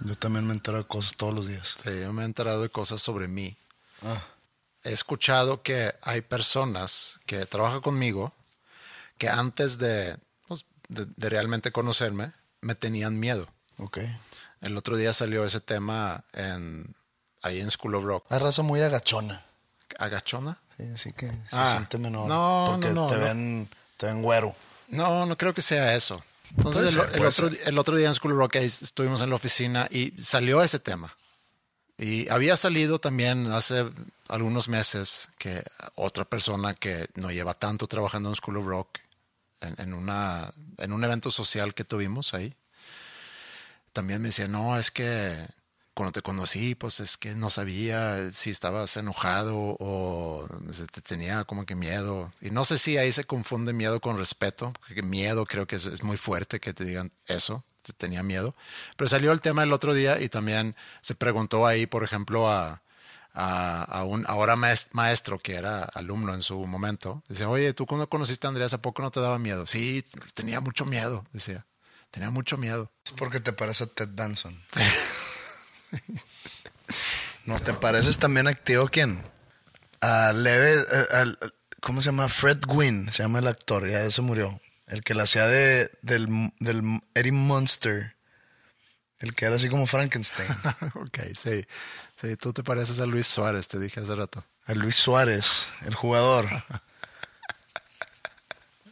Yo también me entero de cosas todos los días.
Sí, yo me he enterado de cosas sobre mí.
Ah.
He escuchado que hay personas que trabajan conmigo que antes de, pues, de, de realmente conocerme me tenían miedo.
Ok.
El otro día salió ese tema en, ahí en School of Rock.
Hay raza muy agachona.
¿Agachona?
Sí, así que se
Ah,
siente menor.
no,
porque
no, no,
te
no.
ven, te ven güero.
No, no creo que sea eso. Entonces, el,
ser,
el
puede
otro, el otro día en School of Rock estuvimos en la oficina y salió ese tema. Y había salido también hace algunos meses que otra persona que no lleva tanto trabajando en School of Rock, en, en una, en un evento social que tuvimos ahí, también me decía, no, es que cuando te conocí, pues es que no sabía si estabas enojado o te tenía como que miedo. Y no sé si ahí se confunde miedo con respeto, porque miedo creo que es, es muy fuerte que te digan eso, te tenía miedo. Pero salió el tema el otro día y también se preguntó ahí, por ejemplo, a, a, a un ahora maes- maestro que era alumno en su momento. Dice, oye, ¿tú cuando conociste a Andrés, a poco no te daba miedo? Sí, tenía mucho miedo, decía. Tenía mucho miedo.
Es porque te parece a Ted Danson. [LAUGHS] [LAUGHS] ¿No te pareces también activo quién? A Leve, eh, al- ¿cómo se llama? Fred Gwynn, se llama el actor, ya se murió. El que la hacía de, del, del Eddie Munster. El que era así como Frankenstein. [LAUGHS]
ok, sí. Sí, tú te pareces a Luis Suárez, te dije hace rato.
A Luis Suárez, el jugador. [LAUGHS]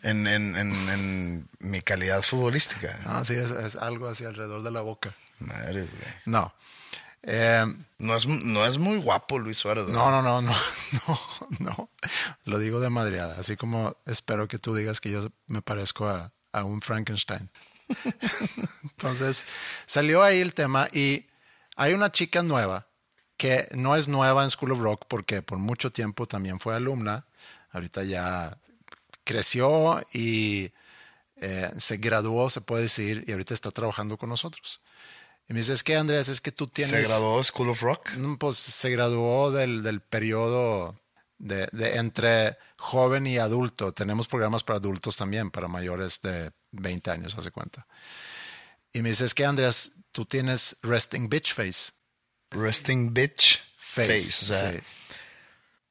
En, en, en, en mi calidad futbolística.
Ah, sí, es, es algo así alrededor de la boca.
Madre, güey.
No. Eh,
No es, no es muy guapo Luis Suárez.
no, no, no, no, no, [LAUGHS] no. Lo digo de madreada, así como espero que tú digas que yo me parezco a, a un Frankenstein. [LAUGHS] Entonces, salió ahí el tema y Hay una chica nueva que no es nueva en School of Rock porque por mucho tiempo también fue alumna. Ahorita ya creció y eh, se graduó, se puede decir, y ahorita está trabajando con nosotros. Y me dice, es que Andrés, es que tú tienes...
¿Se graduó School of Rock?
Mm, Pues se graduó del, del periodo de, de entre joven y adulto. Tenemos programas para adultos también, para mayores de 20 años, hace cuenta. Y me dice, es que Andrés, tú tienes resting bitch face.
Resting bitch
Face,
face. o sea,
sí.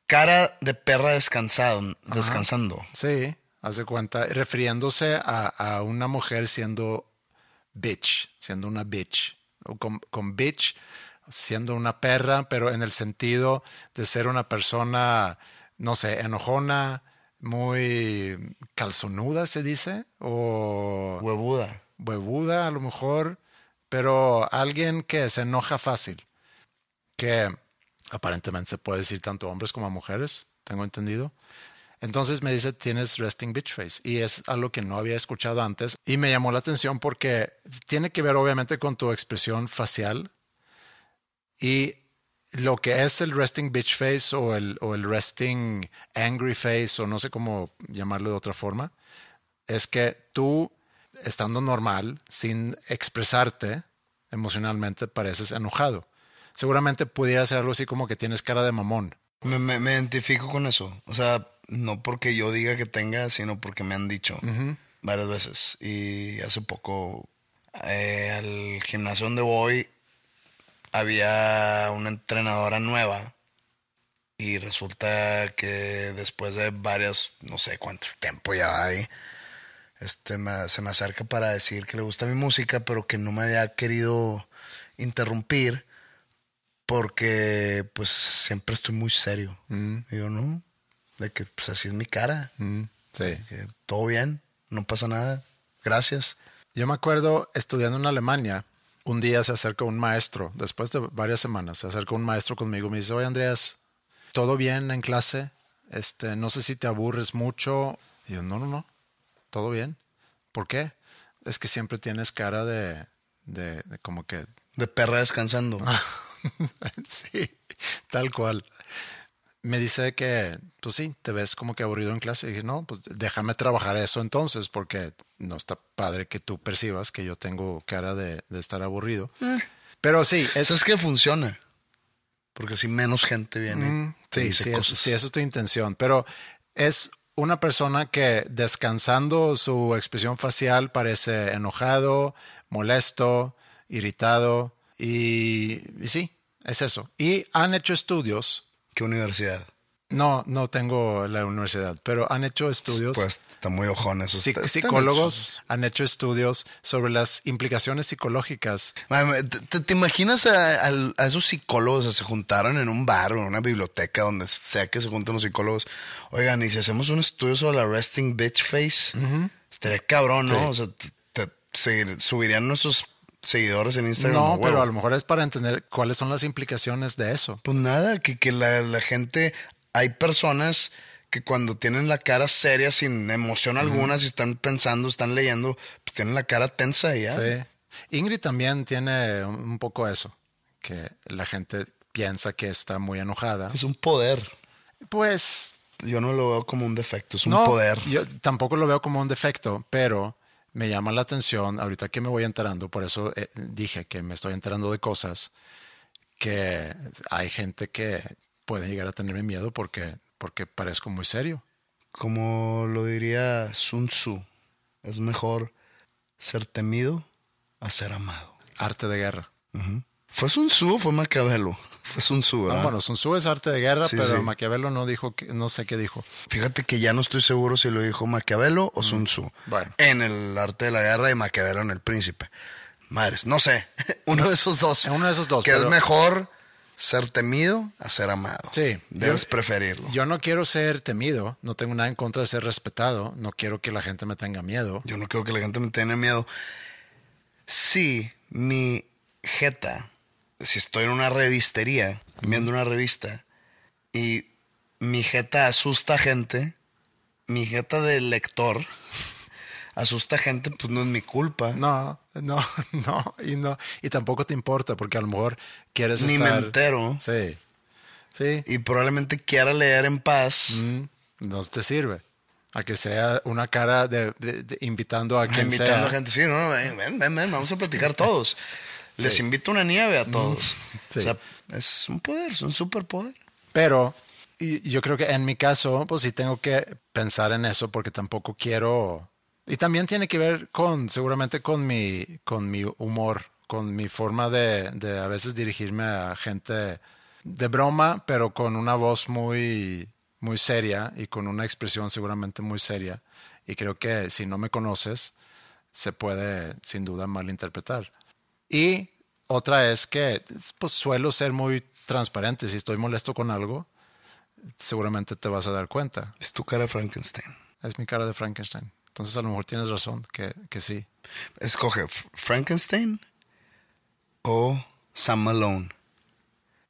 Cara de perra descansado, descansando.
Sí, hace cuenta, refiriéndose a, a una mujer siendo bitch, siendo una bitch. O con, con bitch, siendo una perra, pero en el sentido de ser una persona, no sé, enojona, muy calzonuda, se dice, o
Huevuda.
huevuda a lo mejor, pero alguien que se enoja fácil, que aparentemente se puede decir tanto a hombres como a mujeres, tengo entendido. Entonces me dice, tienes resting bitch face. Y es algo que no había escuchado antes. Y me llamó la atención porque tiene que ver obviamente con tu expresión facial. Y lo que es el resting bitch face o el, o el resting angry face o no sé cómo llamarlo de otra forma, es que tú, estando normal, sin expresarte emocionalmente, pareces enojado. Seguramente pudiera ser algo así como que tienes cara de mamón.
Me, me- me identifico con eso. O sea, no porque yo diga que tenga, sino porque me han dicho varias veces. Y hace poco eh, al gimnasio donde voy había una entrenadora nueva. Y resulta que después de varios, no sé cuánto tiempo ya hay, este, me- se me acerca para decir que le gusta mi música, pero que no me había querido interrumpir porque pues siempre estoy muy serio. Y yo no, de que pues así es mi cara,
Mm, sí.
que todo bien, no pasa nada, gracias.
Yo me acuerdo estudiando en Alemania, un día se acerca un maestro, después de varias semanas, se acerca un maestro conmigo y me dice, oye Andreas, ¿todo bien en clase? Este, no sé si te aburres mucho. Y yo, no, no, no, todo bien. ¿Por qué? Es que siempre tienes cara de, de, de como que,
De perra descansando. [LAUGHS] [LAUGHS]
sí, tal cual. Me dice que, pues sí, te ves como que aburrido en clase. Y dije, no, pues déjame trabajar eso entonces, porque no está padre que tú percibas que yo tengo cara de, de estar aburrido. Pero sí, es,
Eso es que funciona. Porque así menos gente viene.
Mm,
te
sí,
dice
sí, es-
cosas.
sí, esa es tu intención. Pero es una persona que descansando su expresión facial parece enojado, molesto, irritado. Y, y sí, es eso. Y han hecho estudios.
¿Qué universidad?
No, no tengo la universidad, pero han hecho estudios.
Pues está muy ojón eso.
psic-
Está-
psicólogos
hechos.
han hecho estudios sobre las implicaciones psicológicas.
¿Te, te- te imaginas a, a- a esos psicólogos que se juntaron en un bar o en una biblioteca donde sea que se junten los psicólogos? Oigan, y si hacemos un estudio sobre la resting bitch face, estaría cabrón, ¿no? O sea, te- subirían nuestros seguidores en Instagram.
No, pero a lo mejor es para entender cuáles son las implicaciones de eso.
Pues nada, que, que la, la gente, hay personas que cuando tienen la cara seria, sin emoción alguna, si están pensando, están leyendo, pues tienen la cara tensa y ya.
Sí. Ingrid también tiene un un poco eso, que la gente piensa que está muy enojada.
Es un poder.
Pues
Yo no lo veo como un defecto, es un
no,
poder.
yo tampoco lo veo como un defecto, pero me llama la atención, ahorita que me voy enterando, por eso eh, dije que me estoy enterando de cosas, que hay gente que puede llegar a tenerme miedo porque, porque parezco muy serio.
Como lo diría Sun Tzu, es mejor ser temido a ser amado.
Arte de guerra.
¿Fue Sun Tzu o fue Maquiavelo? Fue Sun Tzu,
Ah,
¿verdad?
bueno, Sun Tzu es arte de guerra,
Sí,
pero
sí.
Maquiavelo no dijo, que, no sé qué dijo.
Fíjate que ya no estoy seguro si lo dijo Maquiavelo o Sun Tzu.
Mm. Bueno.
En el arte de la guerra y Maquiavelo en el príncipe. Madres, no sé. [LAUGHS] Uno de esos dos.
Uno de esos dos,
Que es mejor ser temido a ser amado.
Sí.
Debes
Yo-
preferirlo.
Yo no quiero ser temido, no tengo nada en contra de ser respetado, no quiero que la gente me tenga miedo.
Yo no quiero que la gente me tenga miedo. Si mi jeta, si estoy en una revistería, viendo una revista, y mi jeta asusta a gente, mi jeta de lector [LAUGHS] asusta gente, pues no es mi culpa.
No, no, [LAUGHS] no, y no, y tampoco te importa, porque a lo mejor quieres
Ni me
estar.
entero.
Sí. Sí.
Y probablemente quiera leer en paz.
Mm, no te sirve. A que sea una cara de, de- de- invitando a quien
invitando
sea.
a gente. Sí, no, ven, ven, ven, vamos a platicar todos. [LAUGHS] Les invito una nieve a todos. O sea, es un poder, es un superpoder.
Pero y yo creo que en mi caso, pues sí tengo que pensar en eso porque tampoco quiero. Y también tiene que ver con, seguramente con mi, con mi humor, con mi forma de, de a veces dirigirme a gente de broma, pero con una voz muy, muy seria y con una expresión seguramente muy seria. Y creo que si no me conoces, se puede sin duda malinterpretar. Y otra es que pues suelo ser muy transparente. Si estoy molesto con algo, seguramente te vas a dar cuenta.
Es tu cara Frankenstein.
Es mi cara de Frankenstein. Entonces a lo mejor tienes razón, que, que sí.
Escoge Frankenstein o Sam Malone.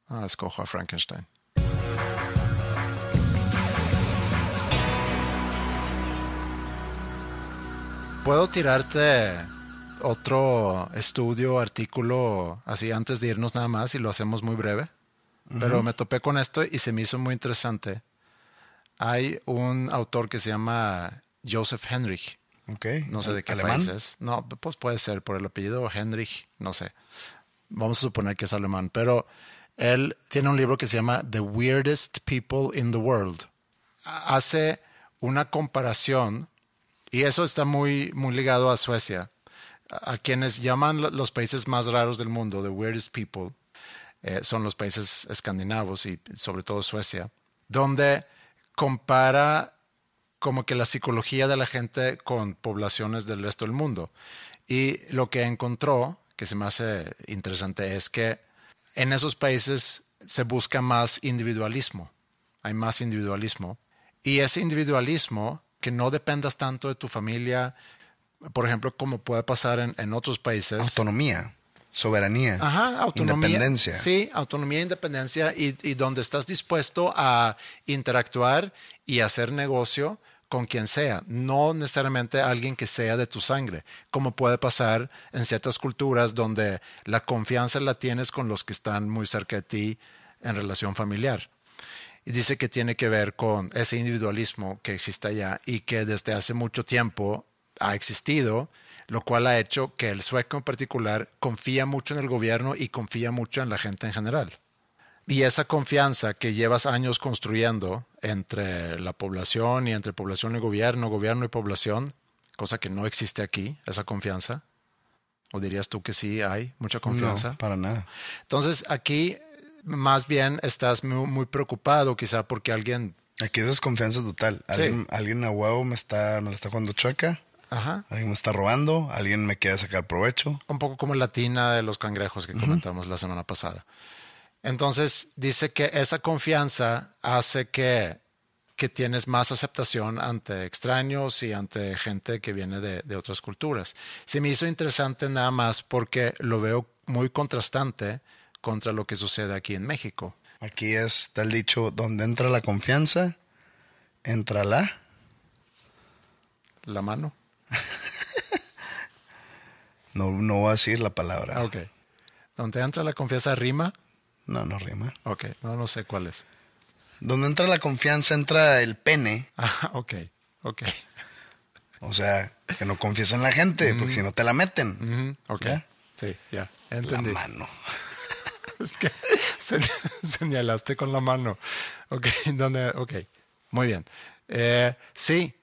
Ah, escojo a Frankenstein. ¿Puedo tirarte otro estudio, artículo, así antes de irnos nada más y lo hacemos muy breve? Pero me topé con esto y se me hizo muy interesante. Hay un autor que se llama Joseph Henrich.
Ok.
No sé de qué
¿Alemán?
país es. No, pues puede ser por el apellido Henrich, no sé. Vamos a suponer que es alemán, pero él tiene un libro que se llama The Weirdest People in the World. Ha- Hace una comparación y eso está muy, muy ligado a Suecia, a quienes llaman lo- los países más raros del mundo, the weirdest people, eh, son los países escandinavos y sobre todo Suecia, donde compara como que la psicología de la gente con poblaciones del resto del mundo. Y lo que encontró, que se me hace interesante, es que en esos países se busca más individualismo, hay más individualismo. Y ese individualismo, que no dependas tanto de tu familia, por ejemplo, como puede pasar en, en otros países.
Autonomía, soberanía,
Ajá, autonomía.
independencia.
Sí, autonomía independencia y, y donde estás dispuesto a interactuar y hacer negocio con quien sea, no necesariamente alguien que sea de tu sangre, como puede pasar en ciertas culturas donde la confianza la tienes con los que están muy cerca de ti en relación familiar. Y dice que tiene que ver con ese individualismo que existe allá y que desde hace mucho tiempo ha existido, lo cual ha hecho que el sueco en particular confía mucho en el gobierno y confía mucho en la gente en general. Y esa confianza que llevas años construyendo entre la población y entre población y gobierno, gobierno y población, cosa que no existe aquí, esa confianza. ¿O dirías tú que sí hay mucha confianza?
No, para nada.
Entonces aquí más bien estás muy, muy preocupado quizá porque alguien...
Aquí es desconfianza total. Alguien, alguien a huevo me está, me la está jugando chueca.
Ajá.
Alguien me está robando. Alguien me quiere sacar provecho.
Un poco como la tina de los cangrejos que comentamos la semana pasada. Entonces dice que esa confianza hace que, que tienes más aceptación ante extraños y ante gente que viene de, de otras culturas. Se me hizo interesante nada más porque lo veo muy contrastante contra lo que sucede aquí en México.
Aquí está el dicho, donde entra la confianza, entra la...
La mano. [LAUGHS]
No, no voy a decir la palabra.
Ah, ok. Donde entra la confianza rima.
No, no rima.
Ok, no, no sé cuál es.
Donde entra la confianza, entra el pene.
Ah, [LAUGHS] ok, ok.
O sea, que no confíes en la gente, porque si no te la meten.
Ujú, Ok.
¿Ya?
Sí, ya.
La
Entendí.
mano. [LAUGHS]
Es que se- señalaste con la mano. Ok, donde, ok. Muy bien. Eh, sí.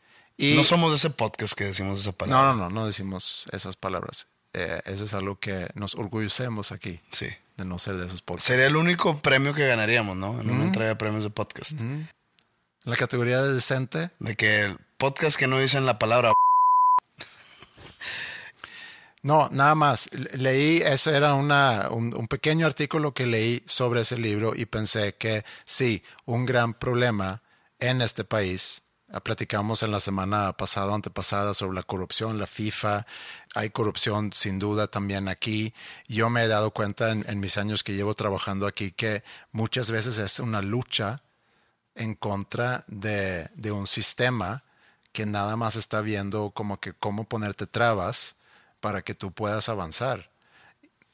Y,
No somos de ese podcast que decimos esa palabra.
no, no, no, no decimos esas palabras. Eh, eso es algo que nos orgullecemos aquí,
Sí.
de no ser de esos podcasts.
Sería el único premio que ganaríamos, ¿no? En una entrega de premios de podcast.
La categoría de decente,
De que el podcast que no dicen la palabra
No, nada más. Le- Leí, eso era una, un, un pequeño artículo que leí sobre ese libro y pensé que sí, un gran problema en este país. Ah, Platicamos en la semana pasada, antepasada, sobre la corrupción, la FIFA. Hay corrupción sin duda también aquí. Yo me he dado cuenta en, mis años que llevo trabajando aquí que muchas veces es una lucha en contra de, de un sistema que nada más está viendo como que cómo ponerte trabas para que tú puedas avanzar.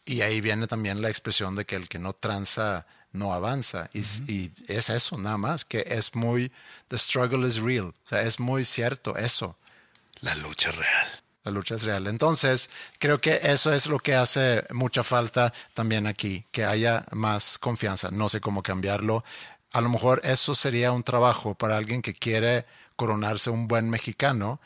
Y ahí viene también la expresión de que el que no tranza no avanza. Y, y es eso, nada más, que es muy, the struggle is real. O sea, es muy cierto eso.
La lucha es real.
La lucha es real. Entonces, creo que eso es lo que hace mucha falta también aquí, que haya más confianza. No sé cómo cambiarlo. A lo mejor eso sería un trabajo para alguien que quiere coronarse un buen mexicano,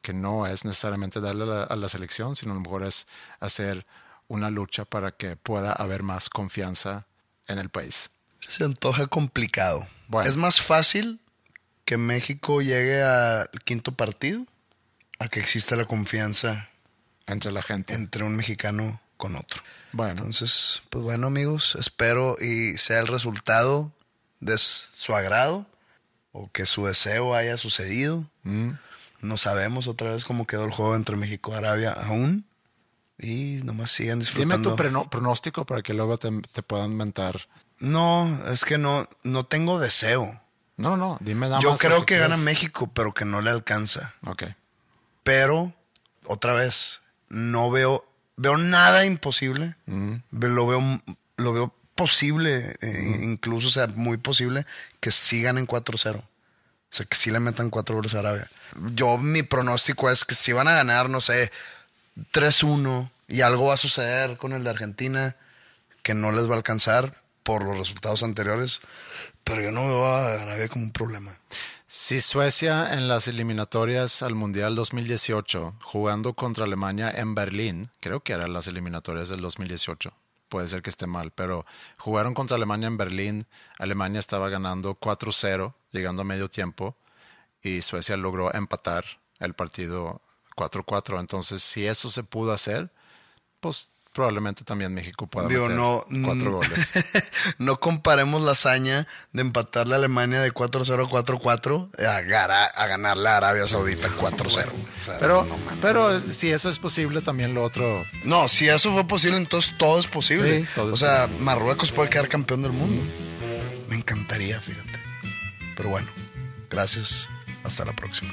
que no es necesariamente darle a la, a la selección, sino a lo mejor es hacer una lucha para que pueda haber más confianza en el país.
Se antoja complicado.
Bueno.
Es más fácil que México llegue al quinto partido a que exista la confianza
Entre la gente.
entre un mexicano con otro.
Bueno,
Entonces, pues bueno amigos, espero y sea el resultado de su agrado o que su deseo haya sucedido.
mm,
No sabemos otra vez cómo quedó el juego entre México y Arabia aún. Y nomás sigan disfrutando.
dime tu preno- pronóstico para que luego te, te puedan mentar.
No, es que no, no tengo deseo.
No, no, dime nada
Yo
más.
creo que gana. México, pero que no le alcanza.
Ok.
Pero, otra vez, no veo, veo nada imposible. Ve- Lo veo, lo veo posible, eh, incluso, o sea, muy posible que sí ganen 4-0. O sea, que sí le metan 4 goles a Arabia. Yo, mi pronóstico es que si van a ganar, no sé, 3-1 y algo va a suceder con el de Argentina que no les va a alcanzar por los resultados anteriores. Pero yo no veo a Arabia como un problema.
Si Suecia en las eliminatorias al Mundial 2018, jugando contra Alemania en Berlín, creo que eran las eliminatorias del 2018, puede ser que esté mal, pero jugaron contra Alemania en Berlín, Alemania estaba ganando 4-0, llegando a medio tiempo, y Suecia logró empatar el partido 4-4. Entonces, si eso se pudo hacer, pues probablemente también México pueda
Digo,
meter
no,
cuatro goles. [LAUGHS]
no comparemos la hazaña de empatarle a Alemania de 4-0 a 4-4 a, a ganarle a Arabia Saudita 4-0. O sea,
Pero,
no,
pero si eso es posible, también lo otro
No, si eso fue posible, entonces todo es posible.
Sí, todo
o sea, Marruecos puede quedar campeón del mundo. Me encantaría, fíjate. Pero bueno, gracias. Hasta la próxima.